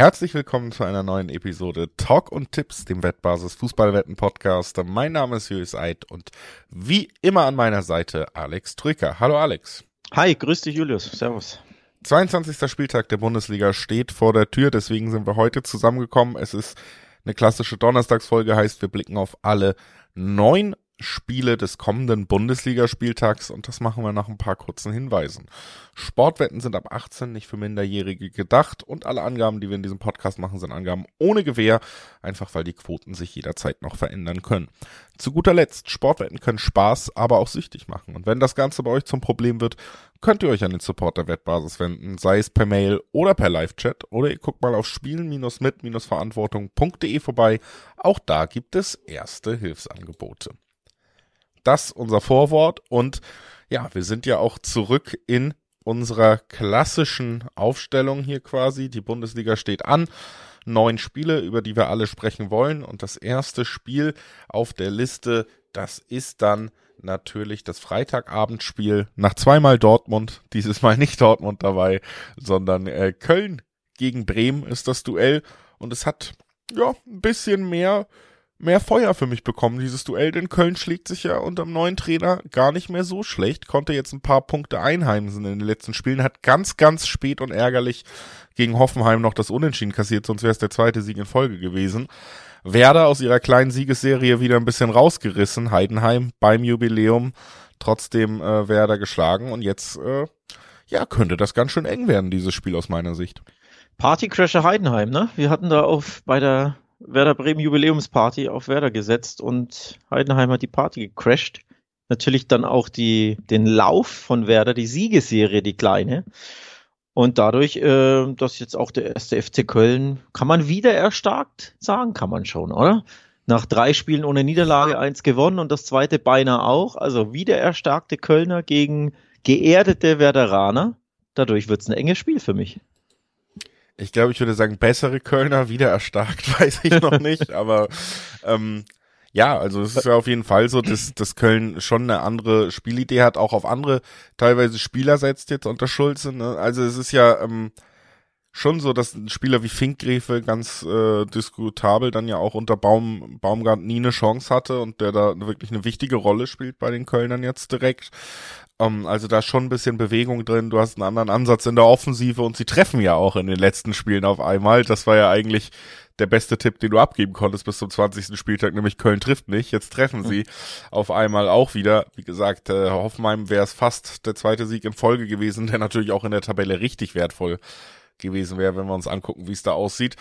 Herzlich willkommen zu einer neuen Episode Talk und Tipps, dem Wettbasis Fußballwetten Podcast. Mein Name ist Julius Eid und wie immer an meiner Seite Alex Trücker. Hallo Alex. Hi, grüß dich Julius. Servus. 22. Spieltag der Bundesliga steht vor der Tür, deswegen sind wir heute zusammengekommen. Es ist eine klassische Donnerstagsfolge, heißt wir blicken auf alle neun Spiele des kommenden Bundesligaspieltags und das machen wir nach ein paar kurzen Hinweisen. Sportwetten sind ab 18 nicht für Minderjährige gedacht und alle Angaben, die wir in diesem Podcast machen, sind Angaben ohne Gewähr, einfach weil die Quoten sich jederzeit noch verändern können. Zu guter Letzt, Sportwetten können Spaß, aber auch süchtig machen und wenn das Ganze bei euch zum Problem wird, könnt ihr euch an den Support der Wettbasis wenden, sei es per Mail oder per Live-Chat oder ihr guckt mal auf spielen-mit-verantwortung.de vorbei. Auch da gibt es erste Hilfsangebote das unser Vorwort und ja, wir sind ja auch zurück in unserer klassischen Aufstellung hier quasi. Die Bundesliga steht an. Neun Spiele, über die wir alle sprechen wollen. Und das erste Spiel auf der Liste, das ist dann natürlich das Freitagabendspiel nach zweimal Dortmund. Dieses Mal nicht Dortmund dabei, sondern äh, Köln gegen Bremen ist das Duell. Und es hat ja ein bisschen mehr mehr Feuer für mich bekommen, dieses Duell, denn Köln schlägt sich ja unterm neuen Trainer gar nicht mehr so schlecht, konnte jetzt ein paar Punkte einheimsen in den letzten Spielen, hat ganz, ganz spät und ärgerlich gegen Hoffenheim noch das Unentschieden kassiert, sonst wäre es der zweite Sieg in Folge gewesen. Werder aus ihrer kleinen Siegesserie wieder ein bisschen rausgerissen, Heidenheim beim Jubiläum, trotzdem äh, Werder geschlagen und jetzt, äh, ja, könnte das ganz schön eng werden, dieses Spiel aus meiner Sicht. Partycrasher Heidenheim, ne? Wir hatten da auf bei der Werder Bremen Jubiläumsparty auf Werder gesetzt und Heidenheim hat die Party gecrashed. Natürlich dann auch die, den Lauf von Werder, die Siegesserie, die kleine. Und dadurch, äh, dass jetzt auch der erste FC Köln, kann man wieder erstarkt sagen, kann man schon, oder? Nach drei Spielen ohne Niederlage eins gewonnen und das zweite beinahe auch. Also wieder erstarkte Kölner gegen geerdete Werderaner. Dadurch wird's ein enges Spiel für mich. Ich glaube, ich würde sagen, bessere Kölner wieder erstarkt, weiß ich noch nicht, aber ähm, ja, also es ist ja auf jeden Fall so, dass, dass Köln schon eine andere Spielidee hat, auch auf andere teilweise Spieler setzt jetzt unter Schulze. Ne? Also es ist ja ähm, schon so, dass ein Spieler wie Finkgräfe ganz äh, diskutabel dann ja auch unter Baum, Baumgart nie eine Chance hatte und der da wirklich eine wichtige Rolle spielt bei den Kölnern jetzt direkt. Um, ähm, also da ist schon ein bisschen Bewegung drin. Du hast einen anderen Ansatz in der Offensive und sie treffen ja auch in den letzten Spielen auf einmal. Das war ja eigentlich der beste Tipp, den du abgeben konntest bis zum 20. Spieltag, nämlich Köln trifft nicht. Jetzt treffen sie auf einmal auch wieder. Wie gesagt, äh, Hoffenheim wäre es fast der zweite Sieg in Folge gewesen, der natürlich auch in der Tabelle richtig wertvoll gewesen wäre, wenn wir uns angucken, wie es da aussieht.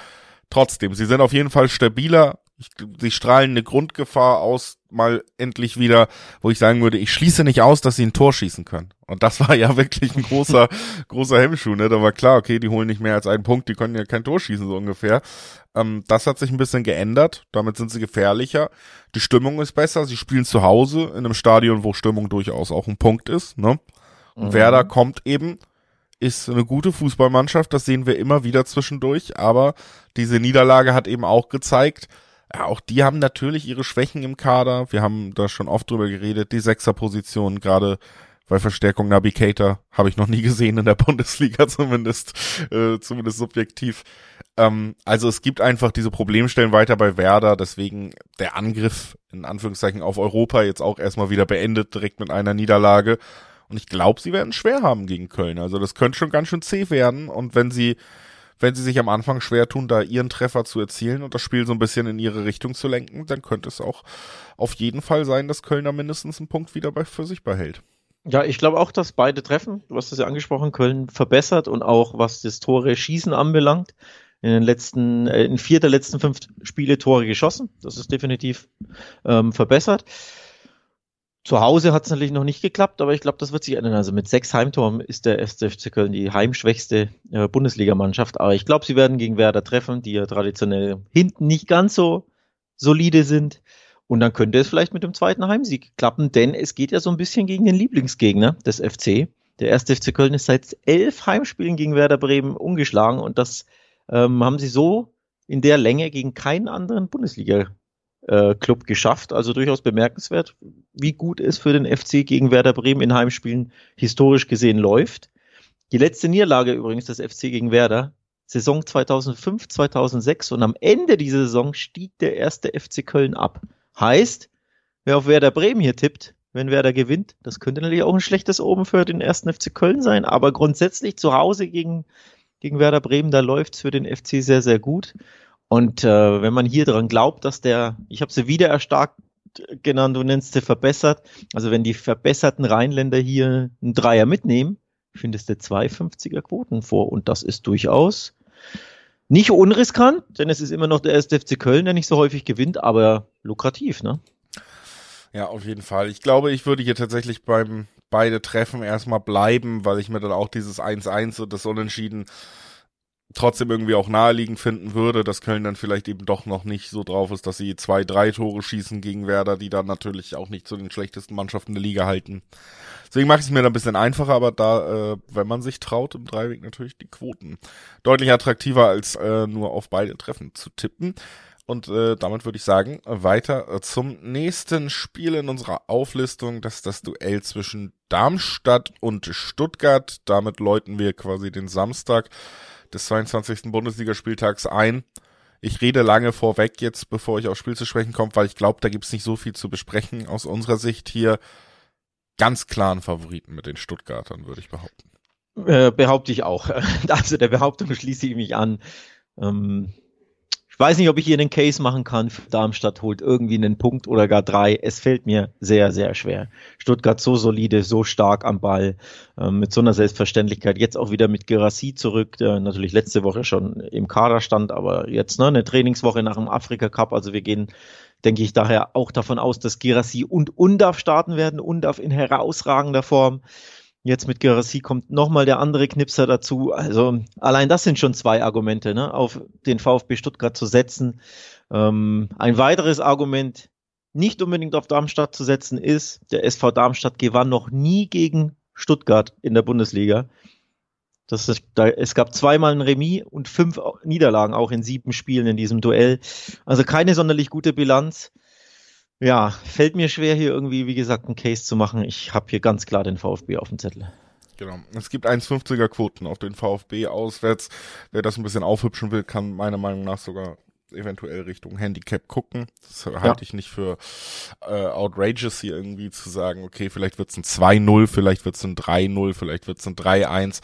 Trotzdem, sie sind auf jeden Fall stabiler. Ich, sie strahlen eine Grundgefahr aus, mal endlich wieder, wo ich sagen würde, ich schließe nicht aus, dass sie ein Tor schießen können. Und das war ja wirklich ein großer, großer Hemmschuh, ne? Da war klar, okay, die holen nicht mehr als einen Punkt, die können ja kein Tor schießen, so ungefähr. Ähm, das hat sich ein bisschen geändert. Damit sind sie gefährlicher. Die Stimmung ist besser. Sie spielen zu Hause in einem Stadion, wo Stimmung durchaus auch ein Punkt ist, ne? Und mhm. Werder kommt eben ist eine gute Fußballmannschaft, das sehen wir immer wieder zwischendurch, aber diese Niederlage hat eben auch gezeigt, ja, auch die haben natürlich ihre Schwächen im Kader. Wir haben da schon oft drüber geredet, die Sechserposition, gerade bei Verstärkung Navigator habe ich noch nie gesehen in der Bundesliga zumindest, äh, zumindest subjektiv. Ähm, also es gibt einfach diese Problemstellen weiter bei Werder, deswegen der Angriff in Anführungszeichen auf Europa jetzt auch erstmal wieder beendet, direkt mit einer Niederlage. Und ich glaube, sie werden schwer haben gegen Köln. Also das könnte schon ganz schön zäh werden. Und wenn sie, wenn sie sich am Anfang schwer tun, da ihren Treffer zu erzielen und das Spiel so ein bisschen in ihre Richtung zu lenken, dann könnte es auch auf jeden Fall sein, dass Kölner mindestens einen Punkt wieder bei, für sich behält. Ja, ich glaube auch, dass beide treffen. Du hast es ja angesprochen, Köln verbessert und auch was das Tore Schießen anbelangt. In den letzten, äh, in vier der letzten fünf Spiele Tore geschossen. Das ist definitiv ähm, verbessert. Zu Hause hat es natürlich noch nicht geklappt, aber ich glaube, das wird sich ändern. Also mit sechs Heimtoren ist der FC Köln die heimschwächste äh, Bundesligamannschaft. Aber ich glaube, sie werden gegen Werder treffen, die ja traditionell hinten nicht ganz so solide sind. Und dann könnte es vielleicht mit dem zweiten Heimsieg klappen, denn es geht ja so ein bisschen gegen den Lieblingsgegner des FC. Der erste FC Köln ist seit elf Heimspielen gegen Werder Bremen ungeschlagen und das ähm, haben sie so in der Länge gegen keinen anderen Bundesliga äh, Club geschafft. Also durchaus bemerkenswert, wie gut es für den FC gegen Werder Bremen in Heimspielen historisch gesehen läuft. Die letzte Niederlage übrigens des FC gegen Werder Saison 2005, 2006 und am Ende dieser Saison stieg der erste FC Köln ab. Heißt, wer auf Werder Bremen hier tippt, wenn Werder gewinnt, das könnte natürlich auch ein schlechtes Oben für den ersten FC Köln sein, aber grundsätzlich zu Hause gegen, gegen Werder Bremen, da läuft's für den FC sehr, sehr gut. Und äh, wenn man hier dran glaubt, dass der, ich habe sie wieder erstarkt genannt, du nennst sie verbessert, also wenn die verbesserten Rheinländer hier einen Dreier mitnehmen, findest du 250er Quoten vor und das ist durchaus nicht unriskant, denn es ist immer noch der erste FC Köln, der nicht so häufig gewinnt, aber lukrativ, ne? Ja, auf jeden Fall. Ich glaube, ich würde hier tatsächlich beim beide Treffen erstmal bleiben, weil ich mir dann auch dieses 1-1 und das Unentschieden trotzdem irgendwie auch naheliegend finden würde, dass Köln dann vielleicht eben doch noch nicht so drauf ist, dass sie zwei, drei Tore schießen gegen Werder, die dann natürlich auch nicht zu den schlechtesten Mannschaften der Liga halten. Deswegen mache ich es mir da ein bisschen einfacher, aber da, äh, wenn man sich traut, im Dreiweg natürlich die Quoten. Deutlich attraktiver als äh, nur auf beide Treffen zu tippen. Und äh, damit würde ich sagen, weiter zum nächsten Spiel in unserer Auflistung. Das ist das Duell zwischen Darmstadt und Stuttgart. Damit läuten wir quasi den Samstag des 22. Bundesligaspieltags ein. Ich rede lange vorweg jetzt, bevor ich aufs Spiel zu sprechen komme, weil ich glaube, da gibt es nicht so viel zu besprechen. Aus unserer Sicht hier ganz klaren Favoriten mit den Stuttgartern, würde ich behaupten. Äh, behaupte ich auch. Also der Behauptung schließe ich mich an. Ähm, weiß nicht, ob ich hier einen Case machen kann. Darmstadt holt irgendwie einen Punkt oder gar drei. Es fällt mir sehr, sehr schwer. Stuttgart so solide, so stark am Ball, äh, mit so einer Selbstverständlichkeit. Jetzt auch wieder mit Gerassi zurück, der natürlich letzte Woche schon im Kader stand, aber jetzt ne, eine Trainingswoche nach dem Afrika Cup. Also wir gehen denke ich daher auch davon aus, dass Gerassi und Undaf starten werden. Undaf in herausragender Form. Jetzt mit Gerassi kommt nochmal der andere Knipser dazu. Also allein das sind schon zwei Argumente, ne, auf den VfB Stuttgart zu setzen. Ähm, ein weiteres Argument, nicht unbedingt auf Darmstadt zu setzen, ist, der SV Darmstadt gewann noch nie gegen Stuttgart in der Bundesliga. Das ist, da, es gab zweimal ein Remis und fünf Niederlagen auch in sieben Spielen in diesem Duell. Also keine sonderlich gute Bilanz. Ja, fällt mir schwer, hier irgendwie, wie gesagt, einen Case zu machen. Ich habe hier ganz klar den VfB auf dem Zettel. Genau. Es gibt 1,50er Quoten auf den VfB auswärts. Wer das ein bisschen aufhübschen will, kann meiner Meinung nach sogar eventuell Richtung Handicap gucken. Das halte ja. ich nicht für äh, outrageous hier irgendwie zu sagen, okay, vielleicht wird's ein 2-0, vielleicht wird's ein 3-0, vielleicht wird's ein 3-1.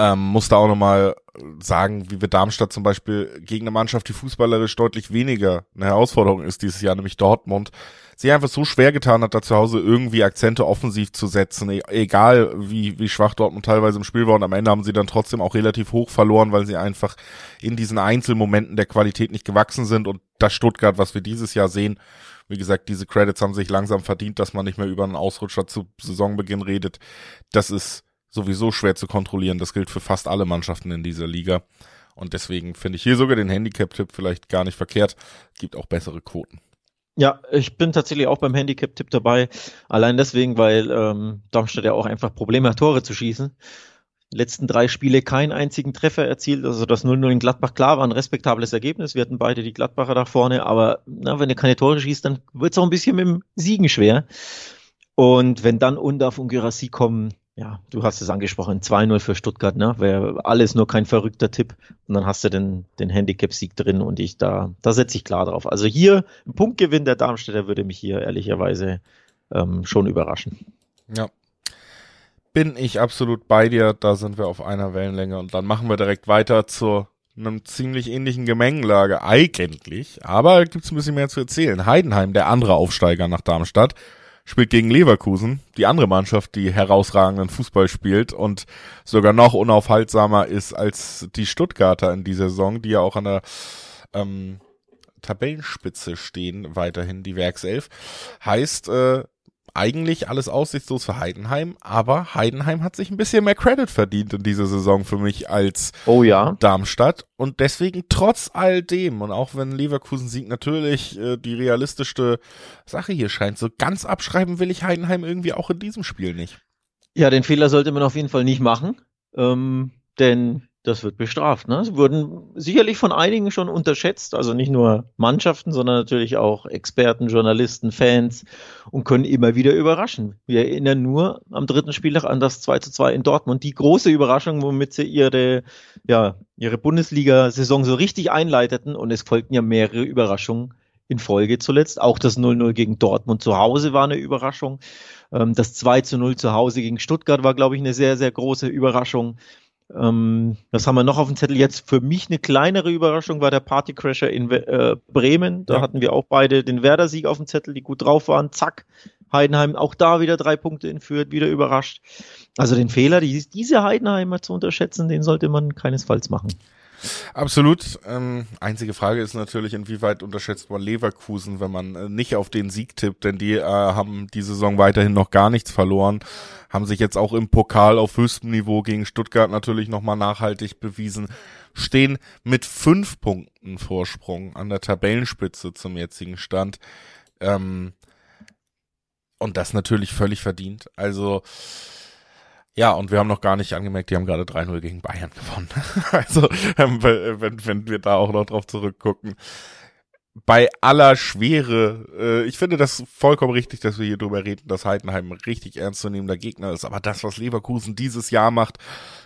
Ähm, muss da auch nochmal sagen, wie wir Darmstadt zum Beispiel gegen eine Mannschaft, die fußballerisch deutlich weniger eine Herausforderung ist dieses Jahr, nämlich Dortmund, sie einfach so schwer getan hat, da zu Hause irgendwie Akzente offensiv zu setzen, e egal wie, wie schwach Dortmund teilweise im Spiel war und am Ende haben sie dann trotzdem auch relativ hoch verloren, weil sie einfach in diesen Einzelmomenten der Qualität nicht gewachsen sind und das Stuttgart, was wir dieses Jahr sehen, wie gesagt, diese Credits haben sich langsam verdient, dass man nicht mehr über einen Ausrutscher zu Saisonbeginn redet. Das ist sowieso schwer zu kontrollieren. Das gilt für fast alle Mannschaften in dieser Liga. Und deswegen finde ich hier sogar den Handicap-Tipp vielleicht gar nicht verkehrt. Gibt auch bessere Quoten. Ja, ich bin tatsächlich auch beim Handicap-Tipp dabei. Allein deswegen, weil ähm, Darmstadt ja auch einfach Probleme hat, Tore zu schießen. Letzten drei Spiele keinen einzigen Treffer erzielt. Also das 0-0 in Gladbach, klar, war ein respektables Ergebnis. Wir hatten beide die Gladbacher da vorne. Aber na, wenn du keine Tore schießt, dann wird es auch ein bisschen mit dem Siegen schwer. Und wenn dann Undaf und Gyrassi kommen, ja, du hast es angesprochen, 2-0 für Stuttgart, ne? Wäre alles nur kein verrückter Tipp. Und dann hast du den, den Handicap-Sieg drin und ich da, da setze ich klar drauf. Also hier ein Punktgewinn der Darmstädter würde mich hier ehrlicherweise ähm, schon überraschen. Ja. Bin ich absolut bei dir, da sind wir auf einer Wellenlänge und dann machen wir direkt weiter zu einem ziemlich ähnlichen Gemengelage eigentlich, aber gibt's ein bisschen mehr zu erzählen. Heidenheim, der andere Aufsteiger nach Darmstadt, spielt gegen Leverkusen, die andere Mannschaft, die herausragenden Fußball spielt und sogar noch unaufhaltsamer ist als die Stuttgarter in dieser Saison, die ja auch an der ähm, Tabellenspitze stehen, weiterhin die Werkself. Heißt, äh, eigentlich alles aussichtslos für Heidenheim, aber Heidenheim hat sich ein bisschen mehr Credit verdient in dieser Saison für mich als oh ja. Darmstadt und deswegen trotz all dem und auch wenn Leverkusen Sieg natürlich äh, die realistischste Sache hier scheint, so ganz abschreiben will ich Heidenheim irgendwie auch in diesem Spiel nicht. Ja, den Fehler sollte man auf jeden Fall nicht machen, ähm, denn das wird bestraft. Ne? Sie wurden sicherlich von einigen schon unterschätzt, also nicht nur Mannschaften, sondern natürlich auch Experten, Journalisten, Fans und können immer wieder überraschen. Wir erinnern nur am dritten Spieltag an das 2 zu 2 in Dortmund, die große Überraschung, womit sie ihre, ja, ihre Bundesliga-Saison so richtig einleiteten und es folgten ja mehrere Überraschungen in Folge zuletzt. Auch das 0-0 gegen Dortmund zu Hause war eine Überraschung. Ähm, das 2 zu 0 zu Hause gegen Stuttgart war, glaube ich, eine sehr, sehr große Überraschung. Ähm, was haben wir noch auf dem Zettel? Jetzt für mich eine kleinere Überraschung war der Partycrasher in äh, Bremen. Da ja. hatten wir auch beide den Werder-Sieg auf dem Zettel, die gut drauf waren. Zack, Heidenheim auch da wieder drei Punkte entführt, wieder überrascht. Also den Fehler, die, diese Heidenheimer zu unterschätzen, den sollte man keinesfalls machen. Absolut. Ähm, einzige Frage ist natürlich, inwieweit unterschätzt man Leverkusen, wenn man äh, nicht auf den Sieg tippt, denn die äh, haben die Saison weiterhin noch gar nichts verloren, haben sich jetzt auch im Pokal auf höchstem Niveau gegen Stuttgart natürlich nochmal nachhaltig bewiesen, stehen mit fünf Punkten Vorsprung an der Tabellenspitze zum jetzigen Stand. Ähm, und das natürlich völlig verdient. Also ja, und wir haben noch gar nicht angemerkt, die haben gerade 3-0 gegen Bayern gewonnen. also, ähm, wenn, wenn wir da auch noch drauf zurückgucken. Bei aller Schwere, äh, ich finde das vollkommen richtig, dass wir hier drüber reden, dass Heidenheim ein richtig ernstzunehmender Gegner ist. Aber das, was Leverkusen dieses Jahr macht,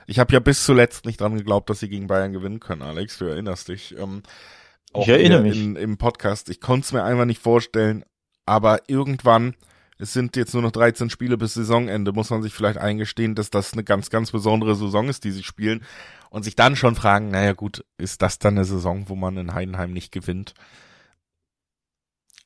ich habe ja bis zuletzt nicht dran geglaubt, dass sie gegen Bayern gewinnen können, Alex, du erinnerst dich. Ähm, auch ich erinnere mich. In, Im Podcast, ich konnte es mir einfach nicht vorstellen, aber irgendwann es sind jetzt nur noch 13 Spiele bis Saisonende, muss man sich vielleicht eingestehen, dass das eine ganz, ganz besondere Saison ist, die sie spielen und sich dann schon fragen, naja gut, ist das dann eine Saison, wo man in Heidenheim nicht gewinnt?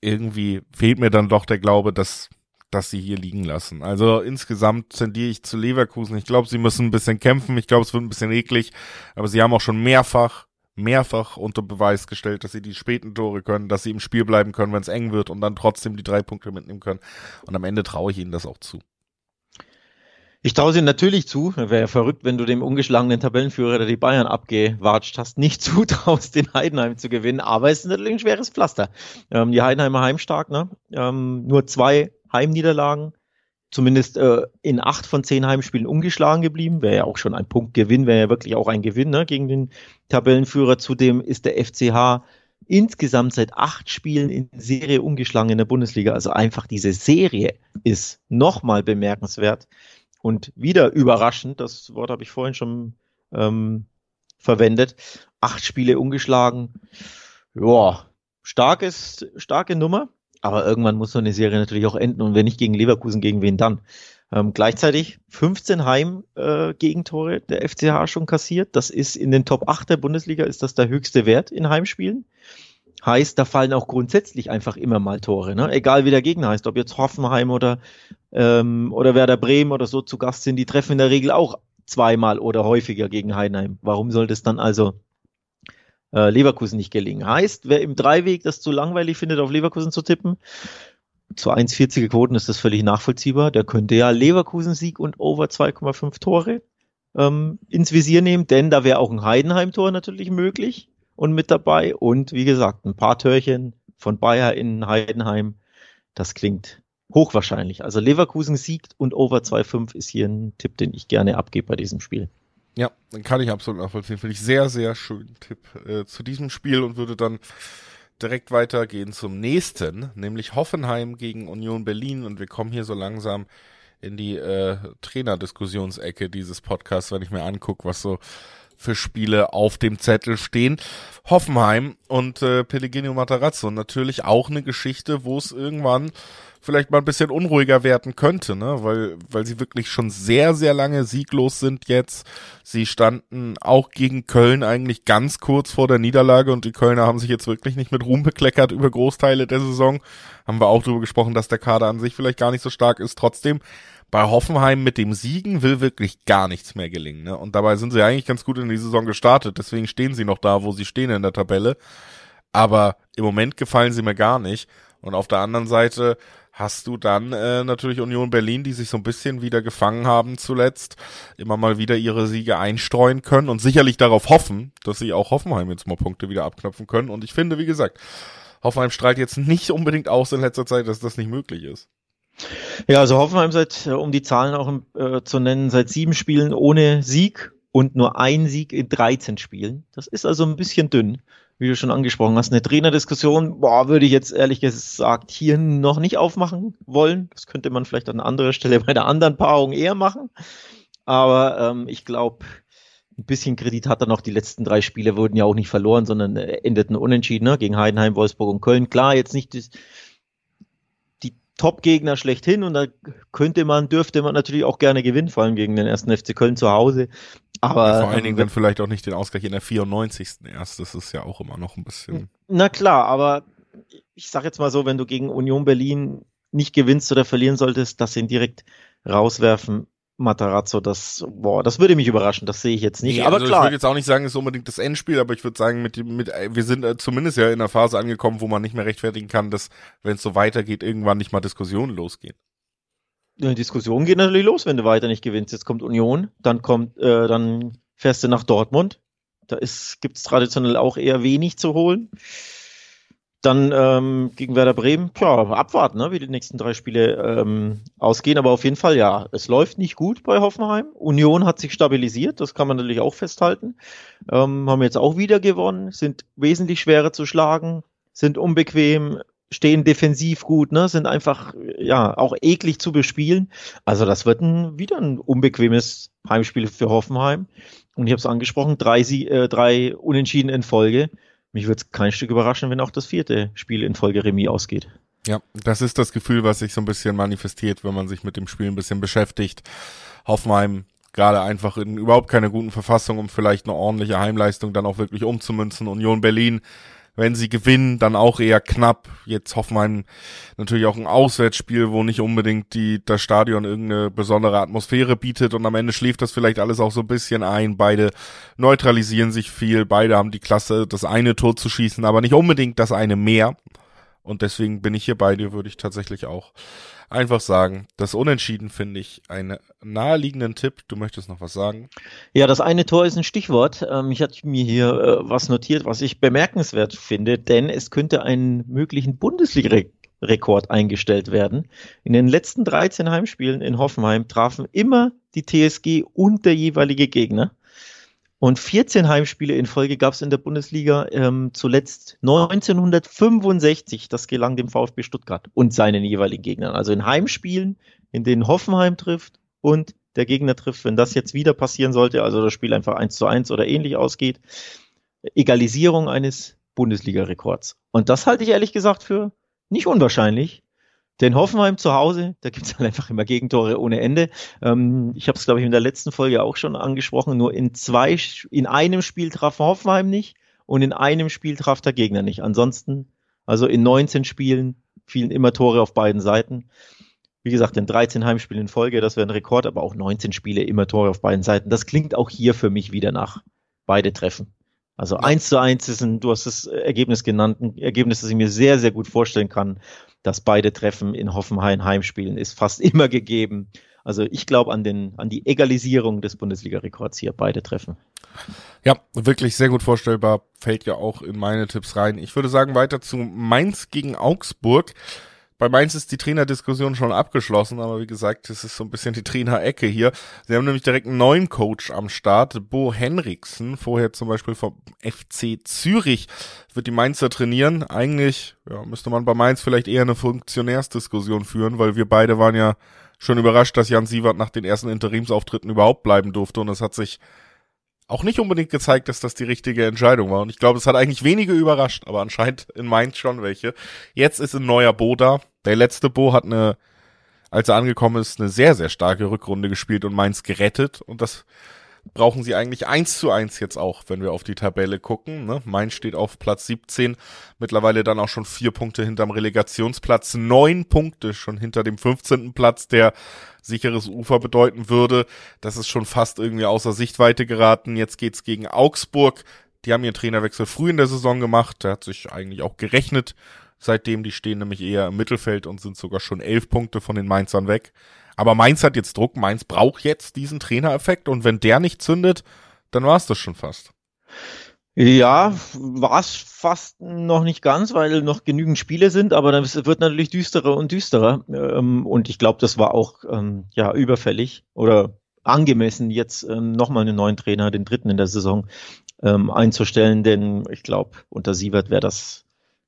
Irgendwie fehlt mir dann doch der Glaube, dass, dass sie hier liegen lassen. Also insgesamt tendiere ich zu Leverkusen. Ich glaube, sie müssen ein bisschen kämpfen. Ich glaube, es wird ein bisschen eklig. Aber sie haben auch schon mehrfach mehrfach unter Beweis gestellt, dass sie die späten Tore können, dass sie im Spiel bleiben können, wenn es eng wird und dann trotzdem die drei Punkte mitnehmen können. Und am Ende traue ich ihnen das auch zu. Ich traue sie natürlich zu. Wäre ja verrückt, wenn du dem ungeschlagenen Tabellenführer, der die Bayern abgewatscht hast, nicht zutraust, den Heidenheim zu gewinnen. Aber es ist natürlich ein schweres Pflaster. Ähm, die Heidenheimer heimstark, ne? Ähm, nur zwei Heimniederlagen zumindest äh, in acht von zehn Heimspielen ungeschlagen geblieben. Wäre ja auch schon ein Punktgewinn, wäre ja wirklich auch ein Gewinn ne, gegen den Tabellenführer. Zudem ist der FCH insgesamt seit acht Spielen in Serie ungeschlagen in der Bundesliga. Also einfach diese Serie ist nochmal bemerkenswert und wieder überraschend. Das Wort habe ich vorhin schon ähm, verwendet. Acht Spiele ungeschlagen. Ja, starkes, starke Nummer. Aber irgendwann muss so eine Serie natürlich auch enden und wenn nicht gegen Leverkusen, gegen wen dann? Ähm, gleichzeitig 15 Heim-Gegentore äh, der FCH schon kassiert. Das ist in den Top 8 der Bundesliga ist das der höchste Wert in Heimspielen. Heißt, da fallen auch grundsätzlich einfach immer mal Tore, ne? Egal wie der Gegner heißt, ob jetzt Hoffenheim oder, ähm, oder Werder Bremen oder so zu Gast sind, die treffen in der Regel auch zweimal oder häufiger gegen Heidenheim. Warum sollte es dann also äh, Leverkusen nicht gelingen. Heißt, wer im Dreiweg das zu langweilig findet, auf Leverkusen zu tippen, zu 1,40er Quoten ist das völlig nachvollziehbar. Der könnte ja Leverkusen-Sieg und over 2,5 Tore ähm, ins Visier nehmen, denn da wäre auch ein Heidenheim-Tor natürlich möglich und mit dabei. Und wie gesagt, ein paar Törchen von Bayer in Heidenheim. Das klingt hochwahrscheinlich. Also Leverkusen siegt und over 2,5 ist hier ein Tipp, den ich gerne abgebe bei diesem Spiel. Ja, dann kann ich absolut nachvollziehen. Finde ich sehr, sehr schön Tipp äh, zu diesem Spiel und würde dann direkt weitergehen zum nächsten, nämlich Hoffenheim gegen Union Berlin und wir kommen hier so langsam in die äh, Trainerdiskussionsecke dieses Podcasts, wenn ich mir angucke, was so für Spiele auf dem Zettel stehen. Hoffenheim und äh, Pellegrino Matarazzo natürlich auch eine Geschichte, wo es irgendwann vielleicht mal ein bisschen unruhiger werden könnte, ne? Weil, weil sie wirklich schon sehr, sehr lange sieglos sind jetzt. Sie standen auch gegen Köln eigentlich ganz kurz vor der Niederlage und die Kölner haben sich jetzt wirklich nicht mit Ruhm bekleckert über Großteile der Saison. Haben wir auch darüber gesprochen, dass der Kader an sich vielleicht gar nicht so stark ist. Trotzdem, bei Hoffenheim mit dem Siegen will wirklich gar nichts mehr gelingen. Ne? Und dabei sind sie eigentlich ganz gut in die Saison gestartet. Deswegen stehen sie noch da, wo sie stehen in der Tabelle. Aber im Moment gefallen sie mir gar nicht. Und auf der anderen Seite hast du dann äh, natürlich Union Berlin, die sich so ein bisschen wieder gefangen haben zuletzt, immer mal wieder ihre Siege einstreuen können und sicherlich darauf hoffen, dass sie auch Hoffenheim jetzt mal Punkte wieder abknöpfen können. Und ich finde, wie gesagt, Hoffenheim strahlt jetzt nicht unbedingt aus in letzter Zeit, dass das nicht möglich ist. Ja, also Hoffenheim seit, äh, um die Zahlen auch äh, zu nennen, seit sieben Spielen ohne Sieg und nur ein Sieg in 13 Spielen. Das ist also ein bisschen dünn, wie du schon angesprochen hast. Eine Trainerdiskussion, boah, würde ich jetzt ehrlich gesagt hier noch nicht aufmachen wollen. Das könnte man vielleicht an anderer Stelle bei der anderen Paarung eher machen. Aber ähm, ich glaube, ein bisschen Kredit hat er noch. Die letzten drei Spiele wurden ja auch nicht verloren, sondern endeten unentschieden ne? gegen Heidenheim, Wolfsburg und Köln. Klar, jetzt nicht das, die Top-Gegner schlechthin und da könnte man, dürfte man natürlich auch gerne gewinnen, vor allem gegen den ersten FC Köln zu Hause. Aber ja, vor allen Dingen ähm, dann vielleicht auch nicht den Ausgleich in der 94. erst. Das ist ja auch immer noch ein bisschen. Na klar, aber ich sag jetzt mal so, wenn du gegen Union Berlin nicht gewinnst oder verlieren solltest, dass sie ihn direkt rauswerfen, Matarazzo, das, boah, das würde mich überraschen, das sehe ich jetzt nicht. Nee, aber also klar. Ich würde jetzt auch nicht sagen, es ist unbedingt das Endspiel, aber ich würde sagen, mit, mit, wir sind äh, zumindest ja in einer Phase angekommen, wo man nicht mehr rechtfertigen kann, dass, wenn es so weitergeht, irgendwann nicht mal Diskussionen losgehen. Eine Diskussion geht natürlich los, wenn du weiter nicht gewinnst. Jetzt kommt Union, dann kommt, äh, dann fährst du nach Dortmund. Da ist, gibt's traditionell auch eher wenig zu holen. Dann ähm, gegen Werder Bremen, ja, abwarten, ne, wie die nächsten drei Spiele ähm, ausgehen. Aber auf jeden Fall, ja, es läuft nicht gut bei Hoffenheim. Union hat sich stabilisiert, das kann man natürlich auch festhalten. Ähm, haben jetzt auch wieder gewonnen, sind wesentlich schwerer zu schlagen, sind unbequem, stehen defensiv gut, ne, sind einfach, ja, auch eklig zu bespielen. Also das wird ein, wieder ein unbequemes Heimspiel für Hoffenheim. Und ich habe es angesprochen, drei, äh, drei Unentschieden in Folge mich würde es kein Stück überraschen, wenn auch das vierte Spiel in Folge Remis ausgeht. Ja, das ist das Gefühl, was sich so ein bisschen manifestiert, wenn man sich mit dem Spiel ein bisschen beschäftigt. Hoffenheim gerade einfach in überhaupt keine guten Verfassung, um vielleicht eine ordentliche Heimleistung dann auch wirklich umzumünzen. Union Berlin wenn sie gewinnen, dann auch eher knapp. Jetzt Hoffenheim natürlich auch ein Auswärtsspiel, wo nicht unbedingt die, das Stadion irgendeine besondere Atmosphäre bietet und am Ende schläft das vielleicht alles auch so ein bisschen ein. Beide neutralisieren sich viel, beide haben die Klasse, das eine Tor zu schießen, aber nicht unbedingt das eine mehr. Und deswegen bin ich hier bei dir, würde ich tatsächlich auch einfach sagen, das Unentschieden finde ich einen naheliegenden Tipp. Du möchtest noch was sagen? Ja, das eine Tor ist ein Stichwort. Ähm, ich hatte mir hier äh, was notiert, was ich bemerkenswert finde, denn es könnte einen möglichen Bundesliga-Rekord eingestellt werden. In den letzten 13 Heimspielen in Hoffenheim trafen immer die TSG und der jeweilige Gegner. Und 14 Heimspiele in Folge gab es in der Bundesliga ähm, zuletzt 1965. Das gelang dem VfB Stuttgart und seinen jeweiligen Gegnern. Also in Heimspielen, in denen Hoffenheim trifft und der Gegner trifft, wenn das jetzt wieder passieren sollte, also das Spiel einfach 1 zu 1 oder ähnlich ausgeht, Egalisierung eines Bundesliga-Rekords. Und das halte ich ehrlich gesagt für nicht unwahrscheinlich. Denn Hoffenheim zu Hause, da gibt es halt einfach immer Gegentore ohne Ende. Ähm, ich habe es, glaube ich, in der letzten Folge auch schon angesprochen. Nur in zwei, in einem Spiel traf Hoffenheim nicht und in einem Spiel traf der Gegner nicht. Ansonsten, also in 19 Spielen fielen immer Tore auf beiden Seiten. Wie gesagt, in 13 Heimspielen in Folge, das wäre ein Rekord, aber auch 19 Spiele immer Tore auf beiden Seiten. Das klingt auch hier für mich wieder nach beide Treffen. Also eins zu eins ist ein, du hast das Ergebnis genannt, ein Ergebnis, das ich mir sehr, sehr gut vorstellen kann dass beide Treffen in Hoffenheim heimspielen, ist fast immer gegeben. Also ich glaube an den an die Egalisierung des Bundesliga-Rekords hier beide Treffen. Ja, wirklich sehr gut vorstellbar. Fällt ja auch in meine Tipps rein. Ich würde sagen weiter zu Mainz gegen Augsburg. Bei Mainz ist die Trainerdiskussion schon abgeschlossen, aber wie gesagt, das ist so ein bisschen die Trainerecke hier. Sie haben nämlich direkt einen neuen Coach am Start, Bo Henriksen, vorher zum Beispiel vom FC Zürich, wird die Mainzer trainieren. Eigentlich ja, müsste man bei Mainz vielleicht eher eine Funktionärsdiskussion führen, weil wir beide waren ja schon überrascht, dass Jan Sievert nach den ersten Interimsauftritten überhaupt bleiben durfte und es hat sich auch nicht unbedingt gezeigt, dass das die richtige Entscheidung war. Und ich glaube, es hat eigentlich wenige überrascht, aber anscheinend in Mainz schon welche. Jetzt ist ein neuer Bo da. Der letzte Bo hat eine, als er angekommen ist, eine sehr, sehr starke Rückrunde gespielt und Mainz gerettet. Und das brauchen sie eigentlich eins zu eins jetzt auch, wenn wir auf die Tabelle gucken. Ne? Mainz steht auf Platz 17, mittlerweile dann auch schon vier Punkte hinterm Relegationsplatz, neun Punkte schon hinter dem 15. Platz, der sicheres Ufer bedeuten würde. Das ist schon fast irgendwie außer Sichtweite geraten. Jetzt geht's gegen Augsburg. Die haben ihren Trainerwechsel früh in der Saison gemacht. Der hat sich eigentlich auch gerechnet. Seitdem, die stehen nämlich eher im Mittelfeld und sind sogar schon elf Punkte von den Mainzern weg. Aber Mainz hat jetzt Druck, Mainz braucht jetzt diesen Trainereffekt und wenn der nicht zündet, dann war es das schon fast. Ja, war es fast noch nicht ganz, weil noch genügend Spiele sind, aber dann wird natürlich düsterer und düsterer. Ähm, und ich glaube, das war auch ähm, ja überfällig oder angemessen, jetzt ähm, nochmal einen neuen Trainer, den dritten in der Saison, einzustellen, denn ich glaube, unter Sievert wäre das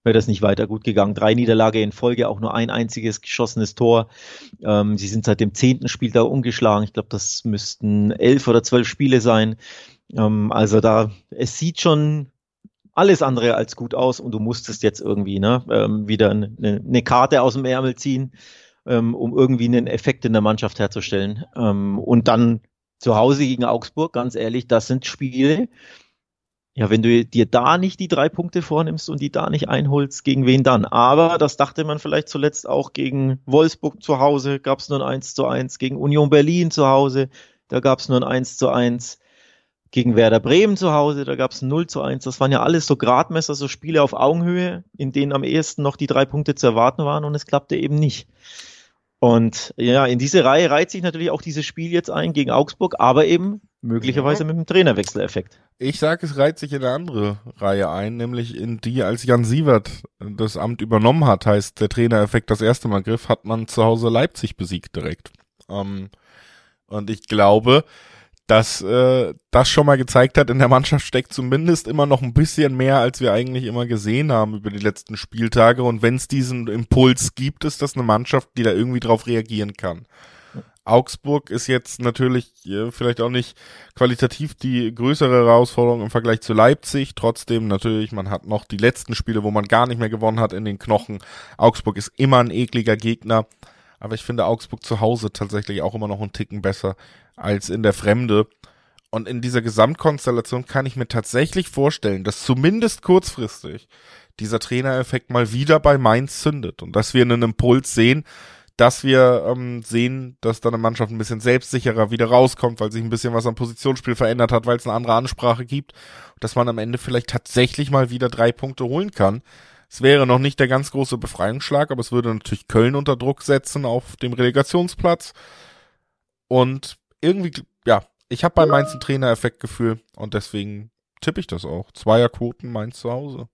wäre das nicht weiter gut gegangen. Drei Niederlage in Folge, auch nur ein einziges geschossenes Tor. Ähm, sie sind seit dem zehnten Spiel da ungeschlagen. Ich glaube, das müssten elf oder zwölf Spiele sein. Ähm, also da, es sieht schon alles andere als gut aus und du musstest jetzt irgendwie ne, ähm, wieder eine, eine Karte aus dem Ärmel ziehen, ähm, um irgendwie einen Effekt in der Mannschaft herzustellen. Ähm, und dann zu Hause gegen Augsburg, ganz ehrlich, das sind Spiele, ja, wenn du dir da nicht die drei Punkte vornimmst und die da nicht einholst, gegen wen dann? Aber das dachte man vielleicht zuletzt auch gegen Wolfsburg zu Hause, gab es nur ein 1 zu 1, gegen Union Berlin zu Hause, da gab es nur ein 1 zu 1, gegen Werder Bremen zu Hause, da gab es ein 0 zu 1. Das waren ja alles so Gradmesser, so Spiele auf Augenhöhe, in denen am ehesten noch die drei Punkte zu erwarten waren und es klappte eben nicht. Und ja, in diese Reihe reiht sich natürlich auch dieses Spiel jetzt ein gegen Augsburg, aber eben möglicherweise ja. mit einem Trainerwechseleffekt. Ich sage, es reiht sich in eine andere Reihe ein, nämlich in die, als Jan Sievert das Amt übernommen hat, heißt der Trainereffekt das erste Mal griff, hat man zu Hause Leipzig besiegt direkt. Ähm, und ich glaube, dass äh, das schon mal gezeigt hat, in der Mannschaft steckt zumindest immer noch ein bisschen mehr, als wir eigentlich immer gesehen haben über die letzten Spieltage. Und wenn es diesen Impuls gibt, ist das eine Mannschaft, die da irgendwie drauf reagieren kann. Augsburg ist jetzt natürlich äh, vielleicht auch nicht qualitativ die größere Herausforderung im Vergleich zu Leipzig. Trotzdem natürlich, man hat noch die letzten Spiele, wo man gar nicht mehr gewonnen hat in den Knochen. Augsburg ist immer ein ekliger Gegner. Aber ich finde Augsburg zu Hause tatsächlich auch immer noch einen Ticken besser als in der Fremde. Und in dieser Gesamtkonstellation kann ich mir tatsächlich vorstellen, dass zumindest kurzfristig dieser Trainereffekt mal wieder bei Mainz zündet und dass wir einen Impuls sehen, dass wir ähm, sehen, dass dann eine Mannschaft ein bisschen selbstsicherer wieder rauskommt, weil sich ein bisschen was am Positionsspiel verändert hat, weil es eine andere Ansprache gibt, dass man am Ende vielleicht tatsächlich mal wieder drei Punkte holen kann. Es wäre noch nicht der ganz große Befreiungsschlag, aber es würde natürlich Köln unter Druck setzen auf dem Relegationsplatz. Und irgendwie, ja, ich habe bei Mainz ein Trainereffektgefühl und deswegen tippe ich das auch. Zweierquoten Mainz zu Hause.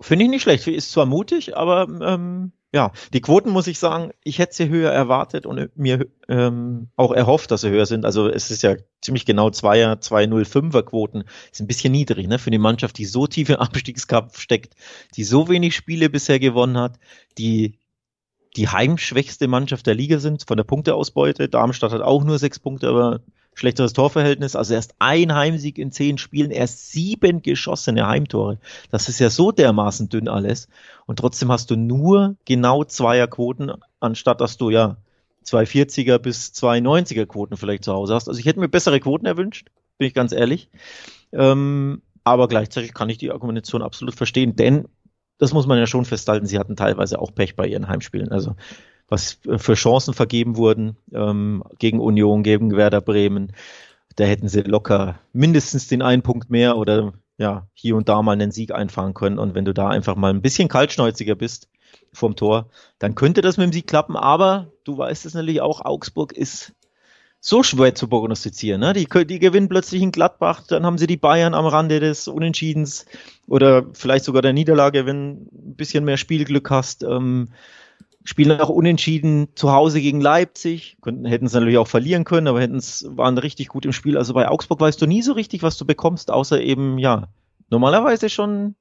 Finde ich nicht schlecht. Ist zwar mutig, aber ähm, ja, die Quoten muss ich sagen, ich hätte sie höher erwartet und mir ähm, auch erhofft, dass sie höher sind. Also es ist ja ziemlich genau Zweier, 2,05er Quoten. Ist ein bisschen niedrig, ne? Für eine Mannschaft, die so tief im Abstiegskampf steckt, die so wenig Spiele bisher gewonnen hat, die die heimschwächste Mannschaft der Liga sind von der Punkteausbeute. Darmstadt hat auch nur sechs Punkte, aber schlechteres Torverhältnis. Also erst ein Heimsieg in zehn Spielen, erst sieben geschossene Heimtore. Das ist ja so dermaßen dünn alles. Und trotzdem hast du nur genau Zweierquoten, anstatt dass du ja 240er bis 290er Quoten vielleicht zu Hause hast. Also ich hätte mir bessere Quoten erwünscht, bin ich ganz ehrlich. Ähm, aber gleichzeitig kann ich die Argumentation absolut verstehen, denn das muss man ja schon festhalten, sie hatten teilweise auch Pech bei ihren Heimspielen. Also was für Chancen vergeben wurden ähm, gegen Union, gegen Werder Bremen, da hätten sie locker mindestens den einen Punkt mehr oder ja, hier und da mal einen Sieg einfahren können. Und wenn du da einfach mal ein bisschen kaltschnäuziger bist vom Tor, dann könnte das mit dem Sieg klappen. Aber du weißt es natürlich auch, Augsburg ist so schwer zu prognostizieren. Ne? Die, die gewinnen plötzlich in Gladbach, dann haben sie die Bayern am Rande des Unentschiedens oder vielleicht sogar der Niederlage, wenn ein bisschen mehr Spielglück hast. Ähm, spielen auch unentschieden zu Hause gegen Leipzig, könnten, hätten es natürlich auch verlieren können, aber hätten waren richtig gut im Spiel. Also bei Augsburg weißt du nie so richtig, was du bekommst, außer eben, ja, normalerweise schon,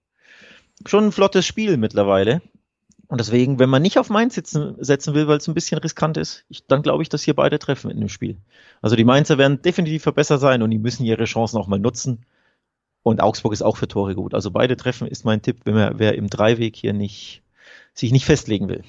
schon ein flottes Spiel mittlerweile. Und deswegen, wenn man nicht auf Mainz sitzen, setzen will, weil es ein bisschen riskant ist, ich, dann glaube ich, dass hier beide treffen in dem Spiel. Also die Mainzer werden definitiv verbessert sein und die müssen ihre Chancen auch mal nutzen. Und Augsburg ist auch für Tore gut. Also beide treffen ist mein Tipp, wenn man, wer im Dreiweg hier nicht, sich nicht festlegen will.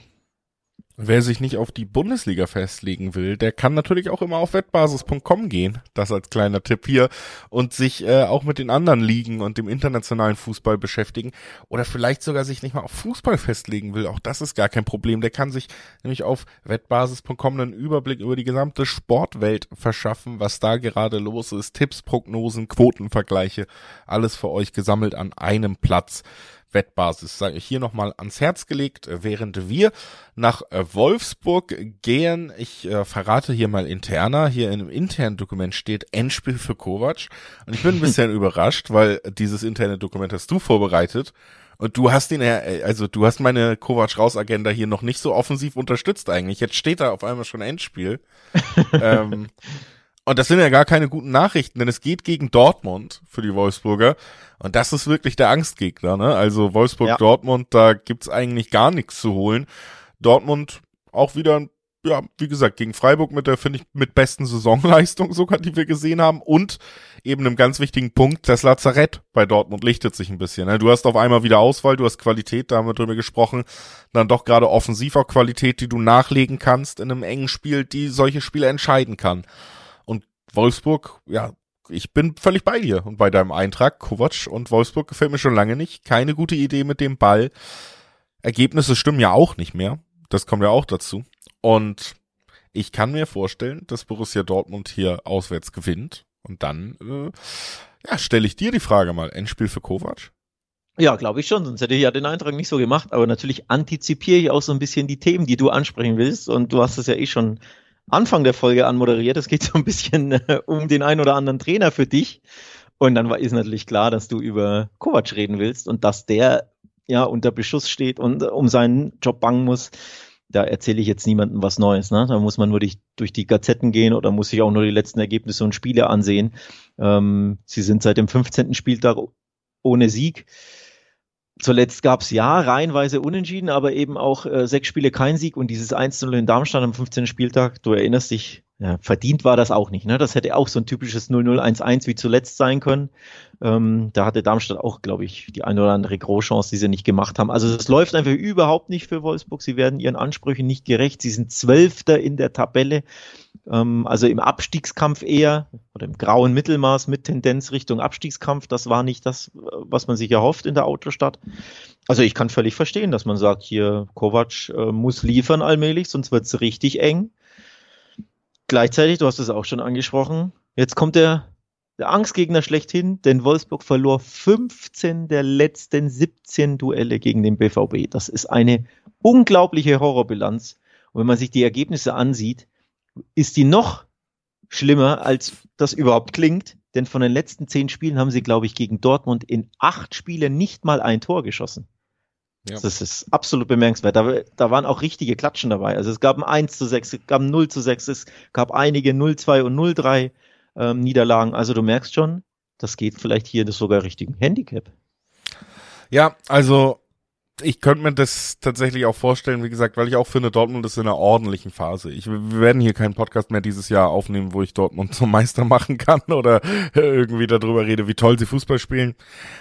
Wer sich nicht auf die Bundesliga festlegen will, der kann natürlich auch immer auf wettbasis.com gehen, das als kleiner Tipp hier, und sich äh, auch mit den anderen Ligen und dem internationalen Fußball beschäftigen. Oder vielleicht sogar sich nicht mal auf Fußball festlegen will, auch das ist gar kein Problem. Der kann sich nämlich auf wettbasis.com einen Überblick über die gesamte Sportwelt verschaffen, was da gerade los ist, Tipps, Prognosen, Quotenvergleiche, alles für euch gesammelt an einem Platz. Wettbasis, sage ich hier nochmal ans Herz gelegt, während wir nach äh, Wolfsburg gehen. Ich äh, verrate hier mal interner. Hier in einem internen Dokument steht Endspiel für Kovac. Und ich bin ein bisschen überrascht, weil dieses interne Dokument hast du vorbereitet. Und du hast ihn, äh, also du hast meine Kovac raus Agenda hier noch nicht so offensiv unterstützt eigentlich. Jetzt steht da auf einmal schon Endspiel. ähm, Und das sind ja gar keine guten Nachrichten, denn es geht gegen Dortmund für die Wolfsburger. Und das ist wirklich der Angstgegner, ne? Also Wolfsburg-Dortmund, ja. da gibt's eigentlich gar nichts zu holen. Dortmund auch wieder ja, wie gesagt, gegen Freiburg mit der, finde ich, mit besten Saisonleistung sogar, die wir gesehen haben. Und eben einem ganz wichtigen Punkt, das Lazarett bei Dortmund lichtet sich ein bisschen. Ne? Du hast auf einmal wieder Auswahl, du hast Qualität, da haben wir drüber gesprochen. Dann doch gerade offensiv auch Qualität, die du nachlegen kannst in einem engen Spiel, die solche Spiele entscheiden kann. Wolfsburg, ja, ich bin völlig bei dir und bei deinem Eintrag. Kovac und Wolfsburg gefällt mir schon lange nicht. Keine gute Idee mit dem Ball. Ergebnisse stimmen ja auch nicht mehr. Das kommt ja auch dazu. Und ich kann mir vorstellen, dass Borussia Dortmund hier auswärts gewinnt. Und dann, äh, ja, stelle ich dir die Frage mal. Endspiel für Kovac? Ja, glaube ich schon, sonst hätte ich ja den Eintrag nicht so gemacht. Aber natürlich antizipiere ich auch so ein bisschen die Themen, die du ansprechen willst. Und du hast es ja eh schon Anfang der Folge anmoderiert. Es geht so ein bisschen äh, um den ein oder anderen Trainer für dich. Und dann war, ist natürlich klar, dass du über Kovac reden willst und dass der ja unter Beschuss steht und um seinen Job bangen muss da erzähle ich jetzt niemandem was Neues. Ne? Da muss man nur durch, durch die Gazetten gehen oder muss sich auch nur die letzten Ergebnisse und Spiele ansehen. Ähm, sie sind seit dem 15. Spieltag ohne Sieg. Zuletzt gab es ja reihenweise Unentschieden, aber eben auch äh, sechs Spiele kein Sieg und dieses 1-0 in Darmstadt am 15. Spieltag, du erinnerst dich, ja, verdient war das auch nicht. Ne? Das hätte auch so ein typisches 0-0-1-1 wie zuletzt sein können. Ähm, da hatte Darmstadt auch, glaube ich, die eine oder andere Großchance, die sie nicht gemacht haben. Also es läuft einfach überhaupt nicht für Wolfsburg. Sie werden ihren Ansprüchen nicht gerecht. Sie sind Zwölfter in der Tabelle, ähm, also im Abstiegskampf eher oder im grauen Mittelmaß mit Tendenz Richtung Abstiegskampf. Das war nicht das, was man sich erhofft in der Autostadt. Also ich kann völlig verstehen, dass man sagt, hier Kovac äh, muss liefern allmählich, sonst wird es richtig eng. Gleichzeitig, du hast es auch schon angesprochen, jetzt kommt der, der Angstgegner schlechthin, denn Wolfsburg verlor 15 der letzten 17 Duelle gegen den BVB. Das ist eine unglaubliche Horrorbilanz. Und wenn man sich die Ergebnisse ansieht, ist die noch schlimmer, als das überhaupt klingt. Denn von den letzten zehn Spielen haben sie, glaube ich, gegen Dortmund in acht Spielen nicht mal ein Tor geschossen. Ja. Das ist absolut bemerkenswert. Da, da, waren auch richtige Klatschen dabei. Also es gab ein 1 zu 6, es gab ein 0 zu 6, es gab einige 0-2 und 0-3 ähm, Niederlagen. Also du merkst schon, das geht vielleicht hier das sogar richtigen Handicap. Ja, also ich könnte mir das tatsächlich auch vorstellen, wie gesagt, weil ich auch finde, Dortmund ist in einer ordentlichen Phase. Ich, wir werden hier keinen Podcast mehr dieses Jahr aufnehmen, wo ich Dortmund zum Meister machen kann oder irgendwie darüber rede, wie toll sie Fußball spielen.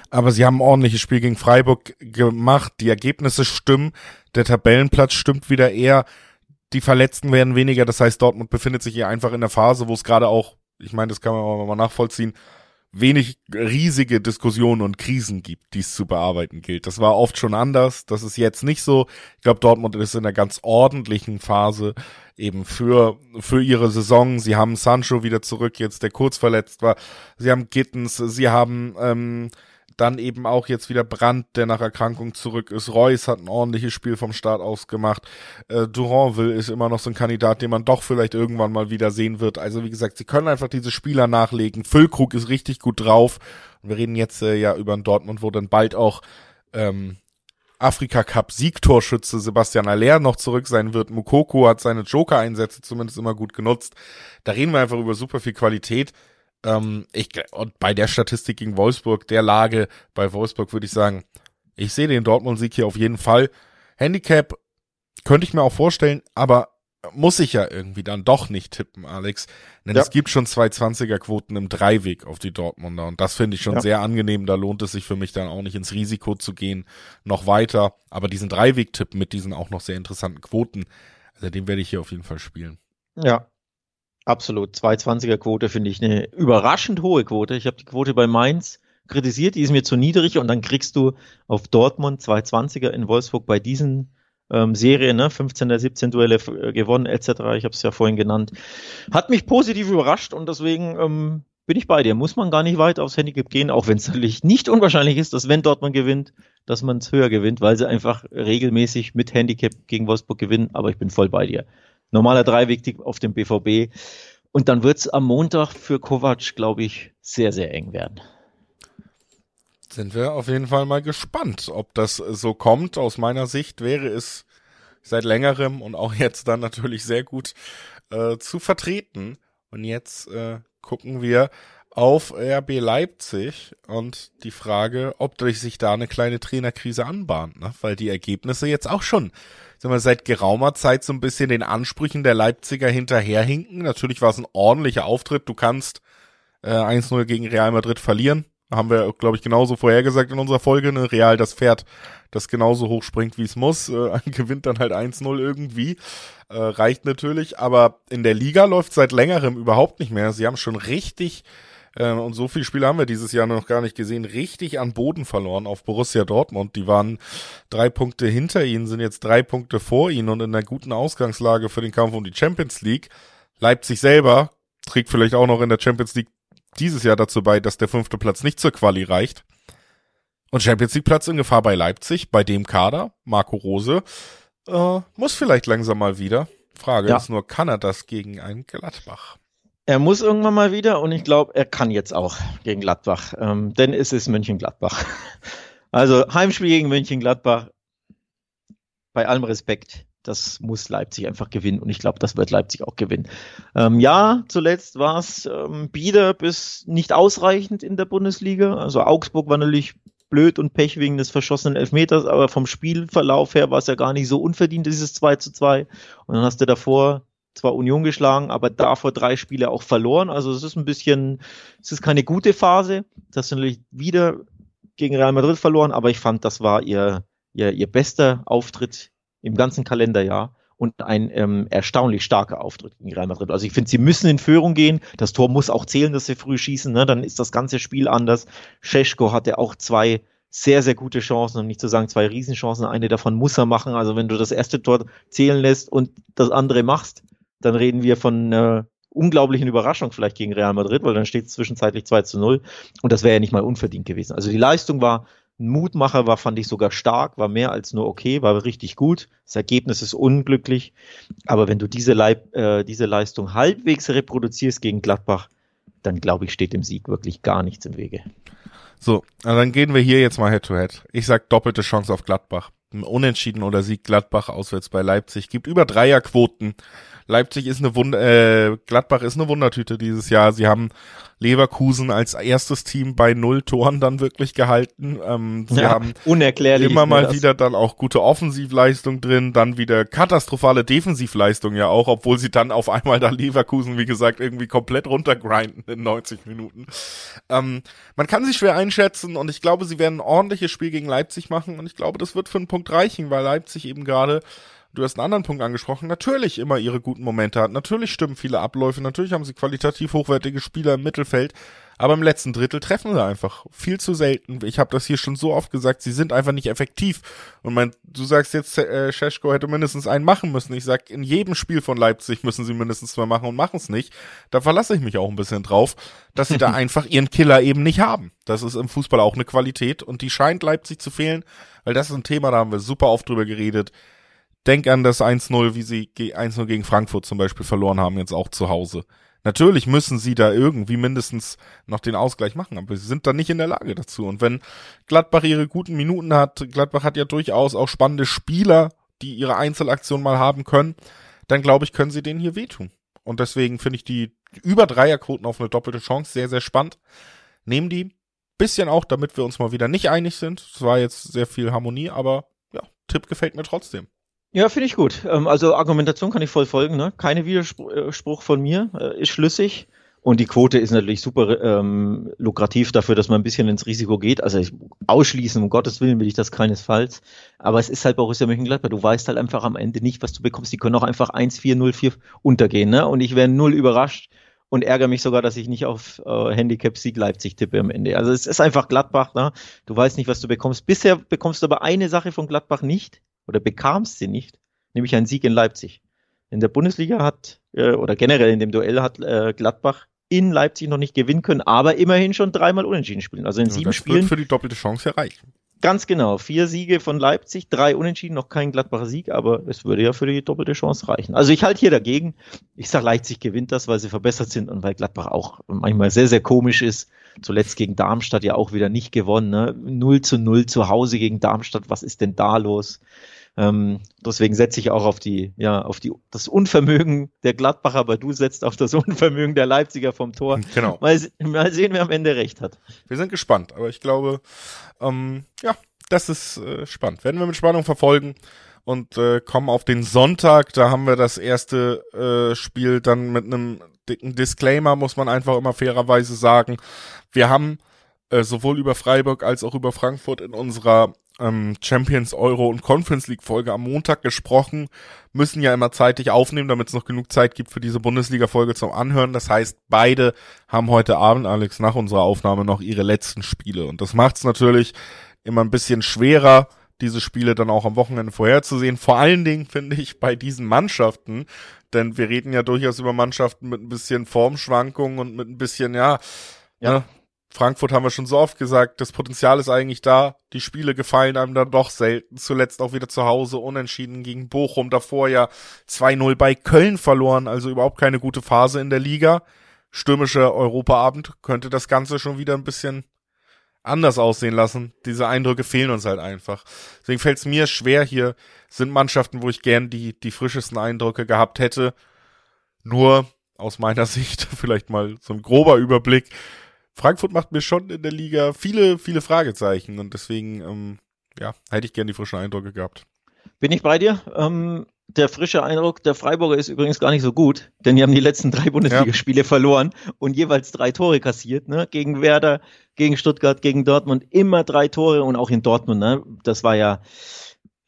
Aber sie haben ein ordentliches Spiel gegen Freiburg gemacht. Die Ergebnisse stimmen. Der Tabellenplatz stimmt wieder eher. Die Verletzten werden weniger. Das heißt, Dortmund befindet sich hier einfach in der Phase, wo es gerade auch, ich meine, das kann man mal nachvollziehen, wenig riesige Diskussionen und Krisen gibt, die es zu bearbeiten gilt. Das war oft schon anders, das ist jetzt nicht so. Ich glaube, Dortmund ist in einer ganz ordentlichen Phase eben für, für ihre Saison. Sie haben Sancho wieder zurück, jetzt der kurz verletzt war. Sie haben Gittens, sie haben ähm, dann eben auch jetzt wieder Brandt, der nach Erkrankung zurück ist. Reus hat ein ordentliches Spiel vom Start aus gemacht. Äh, Duranville ist immer noch so ein Kandidat, den man doch vielleicht irgendwann mal wieder sehen wird. Also wie gesagt, sie können einfach diese Spieler nachlegen. Füllkrug ist richtig gut drauf. Wir reden jetzt äh, ja über Dortmund, wo dann bald auch ähm, Afrika Cup Siegtorschütze Sebastian Aller noch zurück sein wird. Mukoko hat seine Joker-Einsätze zumindest immer gut genutzt. Da reden wir einfach über super viel Qualität. Ähm, ich, und bei der Statistik gegen Wolfsburg, der Lage bei Wolfsburg würde ich sagen, ich sehe den Dortmund-Sieg hier auf jeden Fall. Handicap könnte ich mir auch vorstellen, aber muss ich ja irgendwie dann doch nicht tippen, Alex. Denn ja. es gibt schon zwei 20er-Quoten im Dreiweg auf die Dortmunder und das finde ich schon ja. sehr angenehm. Da lohnt es sich für mich dann auch nicht ins Risiko zu gehen, noch weiter. Aber diesen Dreiweg-Tipp mit diesen auch noch sehr interessanten Quoten, also den werde ich hier auf jeden Fall spielen. Ja, Absolut. 220er Quote finde ich eine überraschend hohe Quote. Ich habe die Quote bei Mainz kritisiert, die ist mir zu niedrig und dann kriegst du auf Dortmund 220er in Wolfsburg bei diesen ähm, Serien, ne, 15 der 17 Duelle äh, gewonnen etc. Ich habe es ja vorhin genannt. Hat mich positiv überrascht und deswegen ähm, bin ich bei dir. Muss man gar nicht weit aufs Handicap gehen, auch wenn es natürlich nicht unwahrscheinlich ist, dass wenn Dortmund gewinnt, dass man es höher gewinnt, weil sie einfach regelmäßig mit Handicap gegen Wolfsburg gewinnen. Aber ich bin voll bei dir normaler Dreiweg auf dem BVB. Und dann wird es am Montag für Kovac, glaube ich, sehr, sehr eng werden. Sind wir auf jeden Fall mal gespannt, ob das so kommt. Aus meiner Sicht wäre es seit längerem und auch jetzt dann natürlich sehr gut äh, zu vertreten. Und jetzt äh, gucken wir auf RB Leipzig und die Frage, ob sich da eine kleine Trainerkrise anbahnt, ne? weil die Ergebnisse jetzt auch schon sagen wir, seit geraumer Zeit so ein bisschen den Ansprüchen der Leipziger hinterherhinken. Natürlich war es ein ordentlicher Auftritt. Du kannst äh, 1-0 gegen Real Madrid verlieren. Haben wir, glaube ich, genauso vorhergesagt in unserer Folge. Ne? Real, das Pferd, das genauso hoch springt, wie es muss, äh, gewinnt dann halt 1-0 irgendwie. Äh, reicht natürlich, aber in der Liga läuft seit längerem überhaupt nicht mehr. Sie haben schon richtig äh, und so viele Spiele haben wir dieses Jahr noch gar nicht gesehen, richtig an Boden verloren auf Borussia Dortmund. Die waren drei Punkte hinter ihnen, sind jetzt drei Punkte vor ihnen und in einer guten Ausgangslage für den Kampf um die Champions League. Leipzig selber trägt vielleicht auch noch in der Champions League dieses Jahr dazu bei, dass der fünfte Platz nicht zur Quali reicht. Und Champions League Platz in Gefahr bei Leipzig, bei dem Kader, Marco Rose, äh, muss vielleicht langsam mal wieder. Frage ja. ist nur, kann er das gegen einen Gladbach? Er muss irgendwann mal wieder und ich glaube, er kann jetzt auch gegen Gladbach, ähm, denn es ist Mönchengladbach. Also Heimspiel gegen Mönchengladbach, bei allem Respekt, das muss Leipzig einfach gewinnen und ich glaube, das wird Leipzig auch gewinnen. Ähm, ja, zuletzt war es ähm, bieder bis nicht ausreichend in der Bundesliga. Also Augsburg war natürlich blöd und Pech wegen des verschossenen Elfmeters, aber vom Spielverlauf her war es ja gar nicht so unverdient, dieses 2 zu 2. Und dann hast du davor zwar Union geschlagen, aber davor drei Spiele auch verloren. Also es ist ein bisschen, es ist keine gute Phase. Das sind natürlich wieder gegen Real Madrid verloren, aber ich fand, das war ihr, ihr, ihr bester Auftritt im ganzen Kalenderjahr und ein ähm, erstaunlich starker Auftritt gegen Real Madrid. Also ich finde, sie müssen in Führung gehen. Das Tor muss auch zählen, dass sie früh schießen. Ne? Dann ist das ganze Spiel anders. Scheschko hatte auch zwei sehr, sehr gute Chancen, um nicht zu sagen zwei Riesenchancen. Eine davon muss er machen. Also wenn du das erste Tor zählen lässt und das andere machst, dann reden wir von einer unglaublichen Überraschung vielleicht gegen Real Madrid, weil dann steht es zwischenzeitlich 2 zu 0 und das wäre ja nicht mal unverdient gewesen. Also die Leistung war ein Mutmacher, war fand ich sogar stark, war mehr als nur okay, war richtig gut. Das Ergebnis ist unglücklich, aber wenn du diese, Leib, äh, diese Leistung halbwegs reproduzierst gegen Gladbach, dann glaube ich, steht dem Sieg wirklich gar nichts im Wege. So, dann gehen wir hier jetzt mal Head to Head. Ich sag doppelte Chance auf Gladbach. Unentschieden oder Sieg Gladbach auswärts bei Leipzig gibt über Dreierquoten. Leipzig ist eine Wunder, äh, Gladbach ist eine Wundertüte dieses Jahr. Sie haben Leverkusen als erstes Team bei null Toren dann wirklich gehalten. Ähm, sie ja, haben unerklärlich immer mal wieder dann auch gute Offensivleistung drin, dann wieder katastrophale Defensivleistung ja auch, obwohl sie dann auf einmal da Leverkusen, wie gesagt, irgendwie komplett runtergrinden in 90 Minuten. Ähm, man kann sich schwer einschätzen und ich glaube, sie werden ein ordentliches Spiel gegen Leipzig machen und ich glaube, das wird für einen Punkt reichen, weil Leipzig eben gerade Du hast einen anderen Punkt angesprochen. Natürlich immer ihre guten Momente hat. Natürlich stimmen viele Abläufe. Natürlich haben sie qualitativ hochwertige Spieler im Mittelfeld. Aber im letzten Drittel treffen sie einfach viel zu selten. Ich habe das hier schon so oft gesagt. Sie sind einfach nicht effektiv. Und mein, du sagst jetzt, äh, Scheschko hätte mindestens einen machen müssen. Ich sag, in jedem Spiel von Leipzig müssen sie mindestens zwei machen und machen es nicht. Da verlasse ich mich auch ein bisschen drauf, dass sie da einfach ihren Killer eben nicht haben. Das ist im Fußball auch eine Qualität und die scheint Leipzig zu fehlen, weil das ist ein Thema, da haben wir super oft drüber geredet Denk an das 1-0, wie sie 1-0 gegen Frankfurt zum Beispiel verloren haben, jetzt auch zu Hause. Natürlich müssen sie da irgendwie mindestens noch den Ausgleich machen, aber sie sind da nicht in der Lage dazu. Und wenn Gladbach ihre guten Minuten hat, Gladbach hat ja durchaus auch spannende Spieler, die ihre Einzelaktion mal haben können, dann glaube ich, können sie denen hier wehtun. Und deswegen finde ich die über Dreierquoten auf eine doppelte Chance sehr, sehr spannend. Nehmen die bisschen auch, damit wir uns mal wieder nicht einig sind. Es war jetzt sehr viel Harmonie, aber ja, Tipp gefällt mir trotzdem. Ja, finde ich gut. Ähm, also Argumentation kann ich voll folgen. Ne? Keine Widerspruch von mir, äh, ist schlüssig. Und die Quote ist natürlich super ähm, lukrativ dafür, dass man ein bisschen ins Risiko geht. Also ich, ausschließen, um Gottes Willen will ich das keinesfalls. Aber es ist halt Borussia Mönchengladbach. Du weißt halt einfach am Ende nicht, was du bekommst. Die können auch einfach 1-4-0-4 untergehen. Ne? Und ich wäre null überrascht und ärgere mich sogar, dass ich nicht auf äh, Handicap Sieg Leipzig tippe am Ende. Also es ist einfach Gladbach. Ne? Du weißt nicht, was du bekommst. Bisher bekommst du aber eine Sache von Gladbach nicht oder bekamst sie nicht, nämlich einen Sieg in Leipzig. In der Bundesliga hat, äh, oder generell in dem Duell hat äh, Gladbach in Leipzig noch nicht gewinnen können, aber immerhin schon dreimal unentschieden spielen. Also in ja, sieben das Spielen. Wird für die doppelte Chance erreichen. Ganz genau. Vier Siege von Leipzig, drei Unentschieden, noch kein Gladbacher Sieg, aber es würde ja für die doppelte Chance reichen. Also ich halte hier dagegen. Ich sage, Leipzig gewinnt das, weil sie verbessert sind und weil Gladbach auch manchmal sehr, sehr komisch ist. Zuletzt gegen Darmstadt ja auch wieder nicht gewonnen. Ne? 0 zu 0 zu Hause gegen Darmstadt. Was ist denn da los? Ähm, deswegen setze ich auch auf die, ja, auf die, das Unvermögen der Gladbacher, aber du setzt auf das Unvermögen der Leipziger vom Tor. Genau. Mal, mal sehen, wer am Ende recht hat. Wir sind gespannt, aber ich glaube, ähm, ja, das ist äh, spannend. Werden wir mit Spannung verfolgen und äh, kommen auf den Sonntag. Da haben wir das erste äh, Spiel dann mit einem dicken Disclaimer, muss man einfach immer fairerweise sagen. Wir haben äh, sowohl über Freiburg als auch über Frankfurt in unserer ähm, Champions Euro und Conference League Folge am Montag gesprochen, müssen ja immer zeitig aufnehmen, damit es noch genug Zeit gibt für diese Bundesliga Folge zum Anhören. Das heißt, beide haben heute Abend, Alex, nach unserer Aufnahme noch ihre letzten Spiele und das macht es natürlich immer ein bisschen schwerer, diese Spiele dann auch am Wochenende vorherzusehen. Vor allen Dingen finde ich bei diesen Mannschaften, denn wir reden ja durchaus über Mannschaften mit ein bisschen Formschwankungen und mit ein bisschen, ja, ja. Ne, Frankfurt haben wir schon so oft gesagt, das Potenzial ist eigentlich da. Die Spiele gefallen einem dann doch selten. Zuletzt auch wieder zu Hause unentschieden gegen Bochum. Davor ja 2-0 bei Köln verloren, also überhaupt keine gute Phase in der Liga. Stürmischer Europaabend könnte das Ganze schon wieder ein bisschen anders aussehen lassen. Diese Eindrücke fehlen uns halt einfach. Deswegen fällt es mir schwer. Hier sind Mannschaften, wo ich gern die, die frischesten Eindrücke gehabt hätte. Nur aus meiner Sicht vielleicht mal so ein grober Überblick Frankfurt macht mir schon in der Liga viele, viele Fragezeichen und deswegen, ähm, ja, hätte ich gerne die frischen Eindrücke gehabt. Bin ich bei dir? Ähm, der frische Eindruck der Freiburger ist übrigens gar nicht so gut, denn die haben die letzten drei Bundesligaspiele ja. verloren und jeweils drei Tore kassiert, ne? Gegen Werder, gegen Stuttgart, gegen Dortmund, immer drei Tore und auch in Dortmund, ne? Das war ja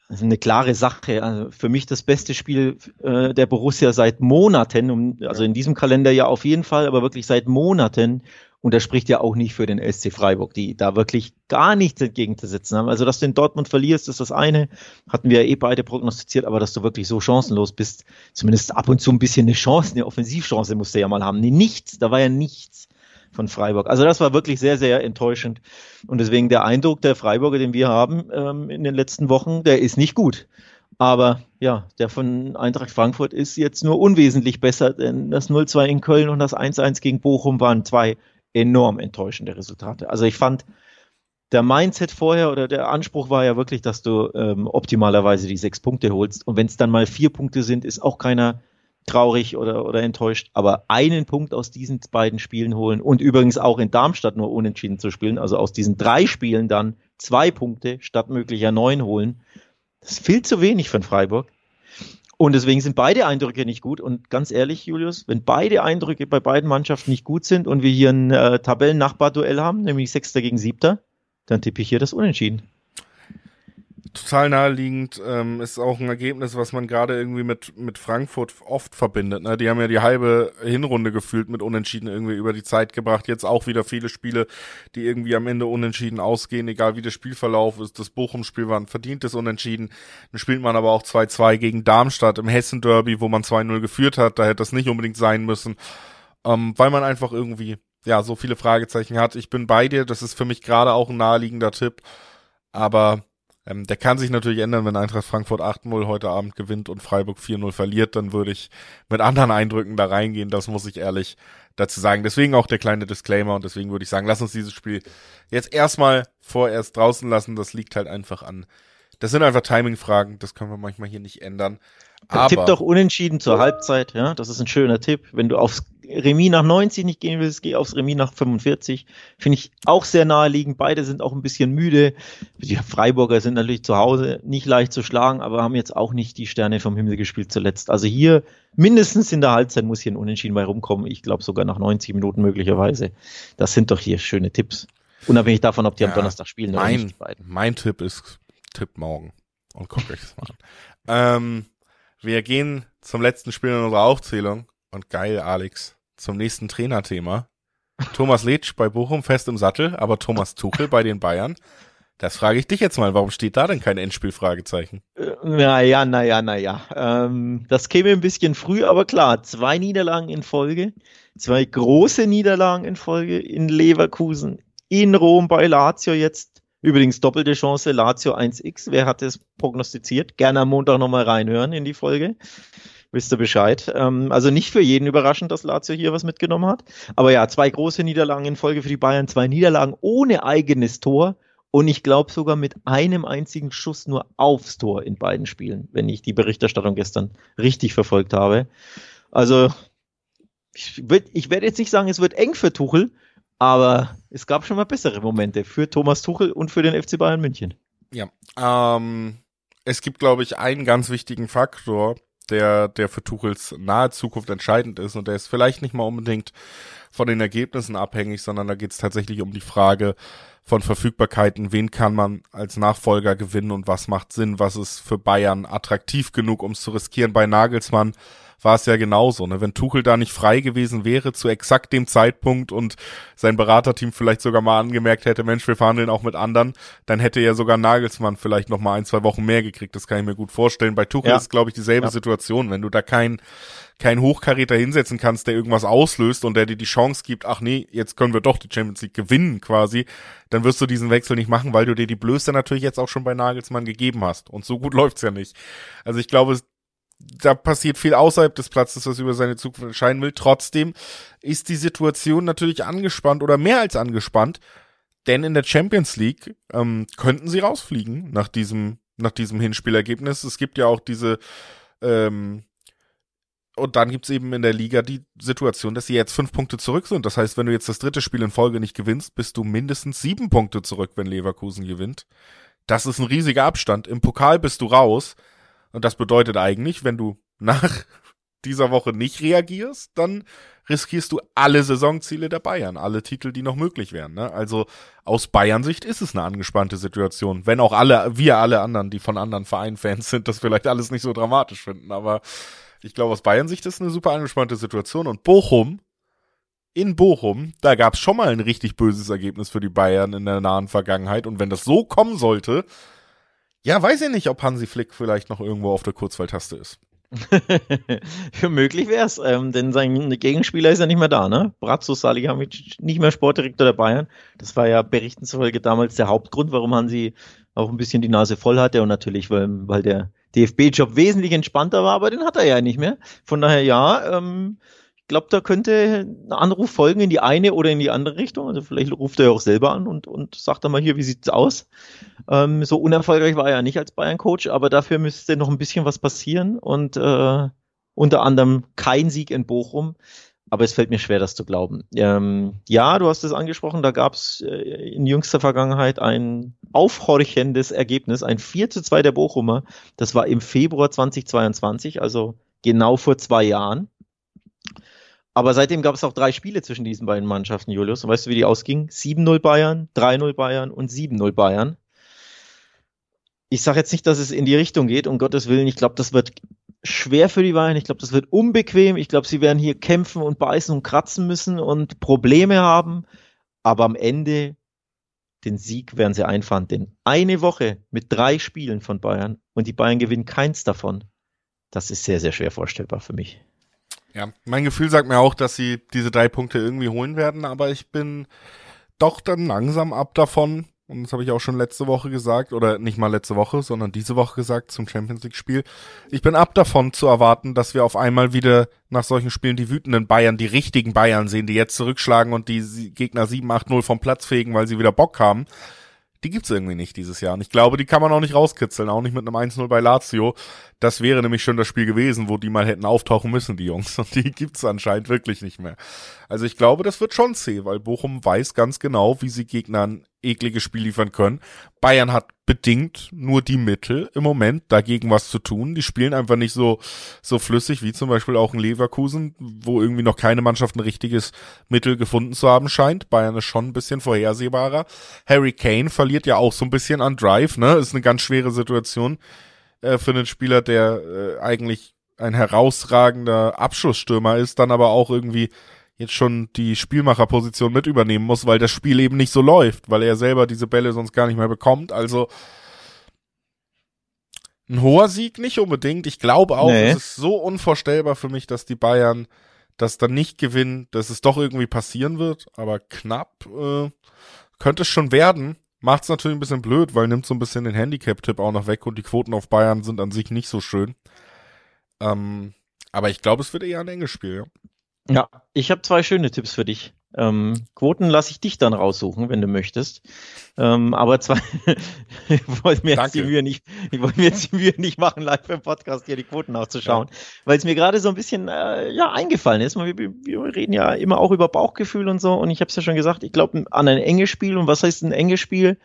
eine klare Sache. Also für mich das beste Spiel äh, der Borussia seit Monaten, um, also in diesem Kalender ja auf jeden Fall, aber wirklich seit Monaten. Und das spricht ja auch nicht für den SC Freiburg, die da wirklich gar nichts entgegenzusetzen haben. Also, dass du in Dortmund verlierst, ist das eine. Hatten wir ja eh beide prognostiziert, aber dass du wirklich so chancenlos bist, zumindest ab und zu ein bisschen eine Chance, eine Offensivchance musst du ja mal haben. Nee, nichts, da war ja nichts von Freiburg. Also das war wirklich sehr, sehr enttäuschend. Und deswegen der Eindruck der Freiburger, den wir haben ähm, in den letzten Wochen, der ist nicht gut. Aber ja, der von Eintracht Frankfurt ist jetzt nur unwesentlich besser, denn das 0-2 in Köln und das 1-1 gegen Bochum waren zwei enorm enttäuschende Resultate. Also ich fand, der Mindset vorher oder der Anspruch war ja wirklich, dass du ähm, optimalerweise die sechs Punkte holst. Und wenn es dann mal vier Punkte sind, ist auch keiner traurig oder, oder enttäuscht. Aber einen Punkt aus diesen beiden Spielen holen und übrigens auch in Darmstadt nur unentschieden zu spielen, also aus diesen drei Spielen dann zwei Punkte statt möglicher neun holen, das ist viel zu wenig von Freiburg. Und deswegen sind beide Eindrücke nicht gut. Und ganz ehrlich, Julius, wenn beide Eindrücke bei beiden Mannschaften nicht gut sind und wir hier ein äh, Tabellennachbarduell haben, nämlich Sechster gegen Siebter, dann tippe ich hier das Unentschieden total naheliegend. Ähm, ist auch ein Ergebnis, was man gerade irgendwie mit, mit Frankfurt oft verbindet. Ne? Die haben ja die halbe Hinrunde gefühlt mit Unentschieden irgendwie über die Zeit gebracht. Jetzt auch wieder viele Spiele, die irgendwie am Ende unentschieden ausgehen, egal wie der Spielverlauf ist. Das Bochum-Spiel war ein verdientes Unentschieden. Dann spielt man aber auch 2-2 gegen Darmstadt im Hessen-Derby, wo man 2-0 geführt hat. Da hätte das nicht unbedingt sein müssen. Ähm, weil man einfach irgendwie, ja, so viele Fragezeichen hat. Ich bin bei dir. Das ist für mich gerade auch ein naheliegender Tipp. Aber ähm, der kann sich natürlich ändern, wenn Eintracht Frankfurt 8-0 heute Abend gewinnt und Freiburg 4-0 verliert, dann würde ich mit anderen Eindrücken da reingehen, das muss ich ehrlich dazu sagen. Deswegen auch der kleine Disclaimer und deswegen würde ich sagen, lass uns dieses Spiel jetzt erstmal vorerst draußen lassen, das liegt halt einfach an. Das sind einfach Timing-Fragen, das können wir manchmal hier nicht ändern. Aber, Tipp doch unentschieden zur Halbzeit, ja, das ist ein schöner Tipp. Wenn du aufs Remis nach 90 nicht gehen willst, geh aufs Remis nach 45. Finde ich auch sehr naheliegend. Beide sind auch ein bisschen müde. Die Freiburger sind natürlich zu Hause nicht leicht zu schlagen, aber haben jetzt auch nicht die Sterne vom Himmel gespielt zuletzt. Also hier mindestens in der Halbzeit muss hier ein Unentschieden bei rumkommen. Ich glaube sogar nach 90 Minuten möglicherweise. Das sind doch hier schöne Tipps. Unabhängig davon, ob die ja, am Donnerstag spielen mein, oder nicht. Beiden. Mein Tipp ist Tipp morgen. Und guckt euch das mal an. Ähm, wir gehen zum letzten Spiel in unserer Aufzählung. Und geil, Alex, zum nächsten Trainerthema. Thomas Letsch bei Bochum fest im Sattel, aber Thomas Tuchel bei den Bayern. Das frage ich dich jetzt mal, warum steht da denn kein Endspielfragezeichen? Äh, naja, naja, naja. Ähm, das käme ein bisschen früh, aber klar, zwei Niederlagen in Folge, zwei große Niederlagen in Folge in Leverkusen, in Rom bei Lazio jetzt. Übrigens doppelte Chance, Lazio 1x. Wer hat es prognostiziert? Gerne am Montag nochmal reinhören in die Folge wisst ihr Bescheid. Ähm, also nicht für jeden überraschend, dass Lazio hier was mitgenommen hat. Aber ja, zwei große Niederlagen in Folge für die Bayern, zwei Niederlagen ohne eigenes Tor und ich glaube sogar mit einem einzigen Schuss nur aufs Tor in beiden Spielen, wenn ich die Berichterstattung gestern richtig verfolgt habe. Also ich, werde jetzt nicht sagen, es wird eng für Tuchel, aber es gab schon mal bessere Momente für Thomas Tuchel und für den FC Bayern München. Ja, ähm, es gibt, glaube ich, einen ganz wichtigen Faktor, der, der für Tuchels nahe Zukunft entscheidend ist und der ist vielleicht nicht mal unbedingt von den Ergebnissen abhängig, sondern da geht es tatsächlich um die Frage von Verfügbarkeiten, wen kann man als Nachfolger gewinnen und was macht Sinn, was ist für Bayern attraktiv genug, um es zu riskieren. Bei Nagelsmann war es ja genauso. Ne? Wenn Tuchel da nicht frei gewesen wäre zu exakt dem Zeitpunkt und sein Beraterteam vielleicht sogar mal angemerkt hätte, Mensch, wir verhandeln auch mit anderen, dann hätte ja sogar Nagelsmann vielleicht noch mal ein, zwei Wochen mehr gekriegt. Das kann ich mir gut vorstellen. Bei Tuchel ja. ist, glaube ich, dieselbe ja. Situation. Wenn du da kein kein Hochkaräter hinsetzen kannst, der irgendwas auslöst und der dir die Chance gibt, ach nee, jetzt können wir doch die Champions League gewinnen quasi, dann wirst du diesen Wechsel nicht machen, weil du dir die Blöße natürlich jetzt auch schon bei Nagelsmann gegeben hast. Und so gut läuft's ja nicht. Also ich glaube, da passiert viel außerhalb des Platzes, was über seine Zukunft entscheiden will. Trotzdem ist die Situation natürlich angespannt oder mehr als angespannt, denn in der Champions League ähm, könnten sie rausfliegen nach diesem nach diesem Hinspielergebnis. Es gibt ja auch diese ähm, und dann gibt's eben in der Liga die Situation, dass sie jetzt fünf Punkte zurück sind. Das heißt, wenn du jetzt das dritte Spiel in Folge nicht gewinnst, bist du mindestens sieben Punkte zurück, wenn Leverkusen gewinnt. Das ist ein riesiger Abstand. Im Pokal bist du raus. Und das bedeutet eigentlich, wenn du nach dieser Woche nicht reagierst, dann riskierst du alle Saisonziele der Bayern, alle Titel, die noch möglich wären. Ne? Also aus Bayern-Sicht ist es eine angespannte Situation, wenn auch alle, wir alle anderen, die von anderen Vereinen Fans sind, das vielleicht alles nicht so dramatisch finden. Aber ich glaube, aus Bayern-Sicht ist es eine super angespannte Situation. Und Bochum, in Bochum, da gab es schon mal ein richtig böses Ergebnis für die Bayern in der nahen Vergangenheit. Und wenn das so kommen sollte, ja, weiß ich nicht, ob Hansi Flick vielleicht noch irgendwo auf der Kurzwahltaste ist. Für möglich wär's, ähm, denn sein Gegenspieler ist ja nicht mehr da, ne? Brazzo Salihamidzic nicht mehr Sportdirektor der Bayern. Das war ja berichten zufolge damals der Hauptgrund, warum Hansi auch ein bisschen die Nase voll hatte und natürlich, weil, weil der DFB-Job wesentlich entspannter war, aber den hat er ja nicht mehr. Von daher ja, ähm, glaube, da könnte ein Anruf folgen in die eine oder in die andere Richtung. Also vielleicht ruft er ja auch selber an und, und sagt dann mal hier, wie sieht's aus? Ähm, so unerfolgreich war er ja nicht als Bayern-Coach, aber dafür müsste noch ein bisschen was passieren und äh, unter anderem kein Sieg in Bochum. Aber es fällt mir schwer, das zu glauben. Ähm, ja, du hast es angesprochen, da gab es äh, in jüngster Vergangenheit ein aufhorchendes Ergebnis, ein 4 zu 2 der Bochumer. Das war im Februar 2022, also genau vor zwei Jahren. Aber seitdem gab es auch drei Spiele zwischen diesen beiden Mannschaften, Julius. Und weißt du, wie die ausgingen? 7-0 Bayern, 3-0 Bayern und 7-0 Bayern. Ich sage jetzt nicht, dass es in die Richtung geht, um Gottes Willen. Ich glaube, das wird schwer für die Bayern. Ich glaube, das wird unbequem. Ich glaube, sie werden hier kämpfen und beißen und kratzen müssen und Probleme haben. Aber am Ende den Sieg werden sie einfahren. Denn eine Woche mit drei Spielen von Bayern und die Bayern gewinnen keins davon. Das ist sehr, sehr schwer vorstellbar für mich. Ja, mein Gefühl sagt mir auch, dass sie diese drei Punkte irgendwie holen werden, aber ich bin doch dann langsam ab davon, und das habe ich auch schon letzte Woche gesagt, oder nicht mal letzte Woche, sondern diese Woche gesagt zum Champions League-Spiel. Ich bin ab davon zu erwarten, dass wir auf einmal wieder nach solchen Spielen die wütenden Bayern, die richtigen Bayern sehen, die jetzt zurückschlagen und die Gegner 7-8-0 vom Platz fegen, weil sie wieder Bock haben die gibt's irgendwie nicht dieses Jahr. Und ich glaube, die kann man auch nicht rauskitzeln, auch nicht mit einem 1-0 bei Lazio. Das wäre nämlich schon das Spiel gewesen, wo die mal hätten auftauchen müssen, die Jungs. Und die gibt's anscheinend wirklich nicht mehr. Also ich glaube, das wird schon zäh, weil Bochum weiß ganz genau, wie sie Gegnern eklige Spiel liefern können. Bayern hat bedingt nur die Mittel im Moment, dagegen was zu tun. Die spielen einfach nicht so, so flüssig wie zum Beispiel auch in Leverkusen, wo irgendwie noch keine Mannschaft ein richtiges Mittel gefunden zu haben scheint. Bayern ist schon ein bisschen vorhersehbarer. Harry Kane verliert ja auch so ein bisschen an Drive, ne? Ist eine ganz schwere Situation äh, für einen Spieler, der äh, eigentlich ein herausragender Abschussstürmer ist, dann aber auch irgendwie jetzt schon die Spielmacherposition mit übernehmen muss, weil das Spiel eben nicht so läuft, weil er selber diese Bälle sonst gar nicht mehr bekommt. Also ein hoher Sieg nicht unbedingt. Ich glaube auch, nee. es ist so unvorstellbar für mich, dass die Bayern das dann nicht gewinnen, dass es doch irgendwie passieren wird, aber knapp äh, könnte es schon werden. Macht es natürlich ein bisschen blöd, weil nimmt so ein bisschen den Handicap-Tipp auch noch weg und die Quoten auf Bayern sind an sich nicht so schön. Ähm, aber ich glaube, es wird eher ein enges Spiel, ja. Ja, ich habe zwei schöne Tipps für dich. Ähm, Quoten lasse ich dich dann raussuchen, wenn du möchtest. Ähm, aber zwar, ich wollte mir jetzt die Mühe nicht, ich wollte mir jetzt die Mühe nicht machen, live im Podcast hier die Quoten nachzuschauen, ja. weil es mir gerade so ein bisschen äh, ja eingefallen ist. Wir, wir, reden ja immer auch über Bauchgefühl und so, und ich habe es ja schon gesagt, ich glaube an ein enges Spiel. Und was heißt ein enges Spiel?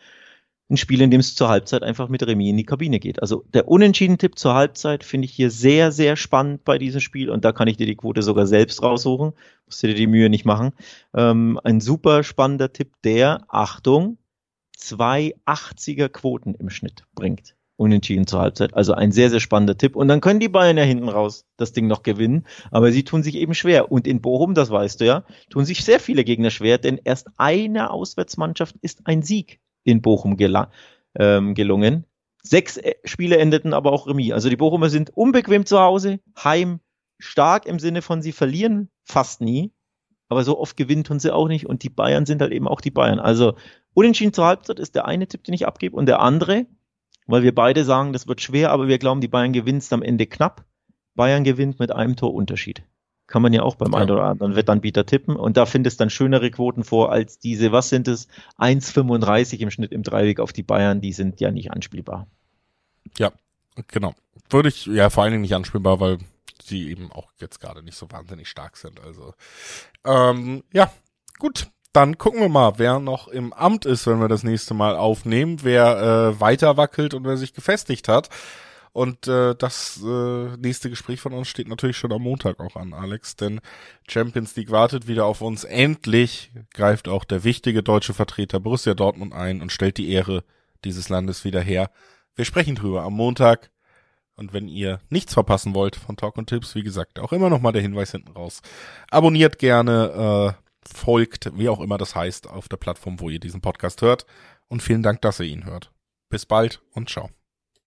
Ein Spiel, in dem es zur Halbzeit einfach mit Remis in die Kabine geht. Also der Unentschieden-Tipp zur Halbzeit finde ich hier sehr, sehr spannend bei diesem Spiel und da kann ich dir die Quote sogar selbst raussuchen. Musst du dir die Mühe nicht machen. Ähm, ein super spannender Tipp, der, Achtung, zwei 80er Quoten im Schnitt bringt. Unentschieden zur Halbzeit. Also ein sehr, sehr spannender Tipp. Und dann können die Bayern ja hinten raus das Ding noch gewinnen. Aber sie tun sich eben schwer. Und in Bochum, das weißt du ja, tun sich sehr viele Gegner schwer, denn erst eine Auswärtsmannschaft ist ein Sieg in Bochum ähm, gelungen. Sechs äh, Spiele endeten aber auch Remis. Also die Bochumer sind unbequem zu Hause, heim stark im Sinne von sie verlieren fast nie, aber so oft gewinnen tun sie auch nicht und die Bayern sind halt eben auch die Bayern. Also unentschieden zur Halbzeit ist der eine Tipp, den ich abgebe und der andere, weil wir beide sagen, das wird schwer, aber wir glauben, die Bayern gewinnt am Ende knapp. Bayern gewinnt mit einem Torunterschied. Kann man ja auch beim ja. einen oder anderen Wettanbieter tippen. Und da findest dann schönere Quoten vor als diese, was sind es? 1,35 im Schnitt im Dreiweg auf die Bayern, die sind ja nicht anspielbar. Ja, genau. Würde ich, ja, vor allen Dingen nicht anspielbar, weil sie eben auch jetzt gerade nicht so wahnsinnig stark sind. Also, ähm, ja, gut. Dann gucken wir mal, wer noch im Amt ist, wenn wir das nächste Mal aufnehmen, wer äh, weiter wackelt und wer sich gefestigt hat. Und äh, das äh, nächste Gespräch von uns steht natürlich schon am Montag auch an, Alex, denn Champions League wartet wieder auf uns. Endlich greift auch der wichtige deutsche Vertreter Borussia Dortmund ein und stellt die Ehre dieses Landes wieder her. Wir sprechen drüber am Montag. Und wenn ihr nichts verpassen wollt von Talk und Tipps, wie gesagt, auch immer noch mal der Hinweis hinten raus. Abonniert gerne, äh, folgt, wie auch immer das heißt, auf der Plattform, wo ihr diesen Podcast hört. Und vielen Dank, dass ihr ihn hört. Bis bald und ciao.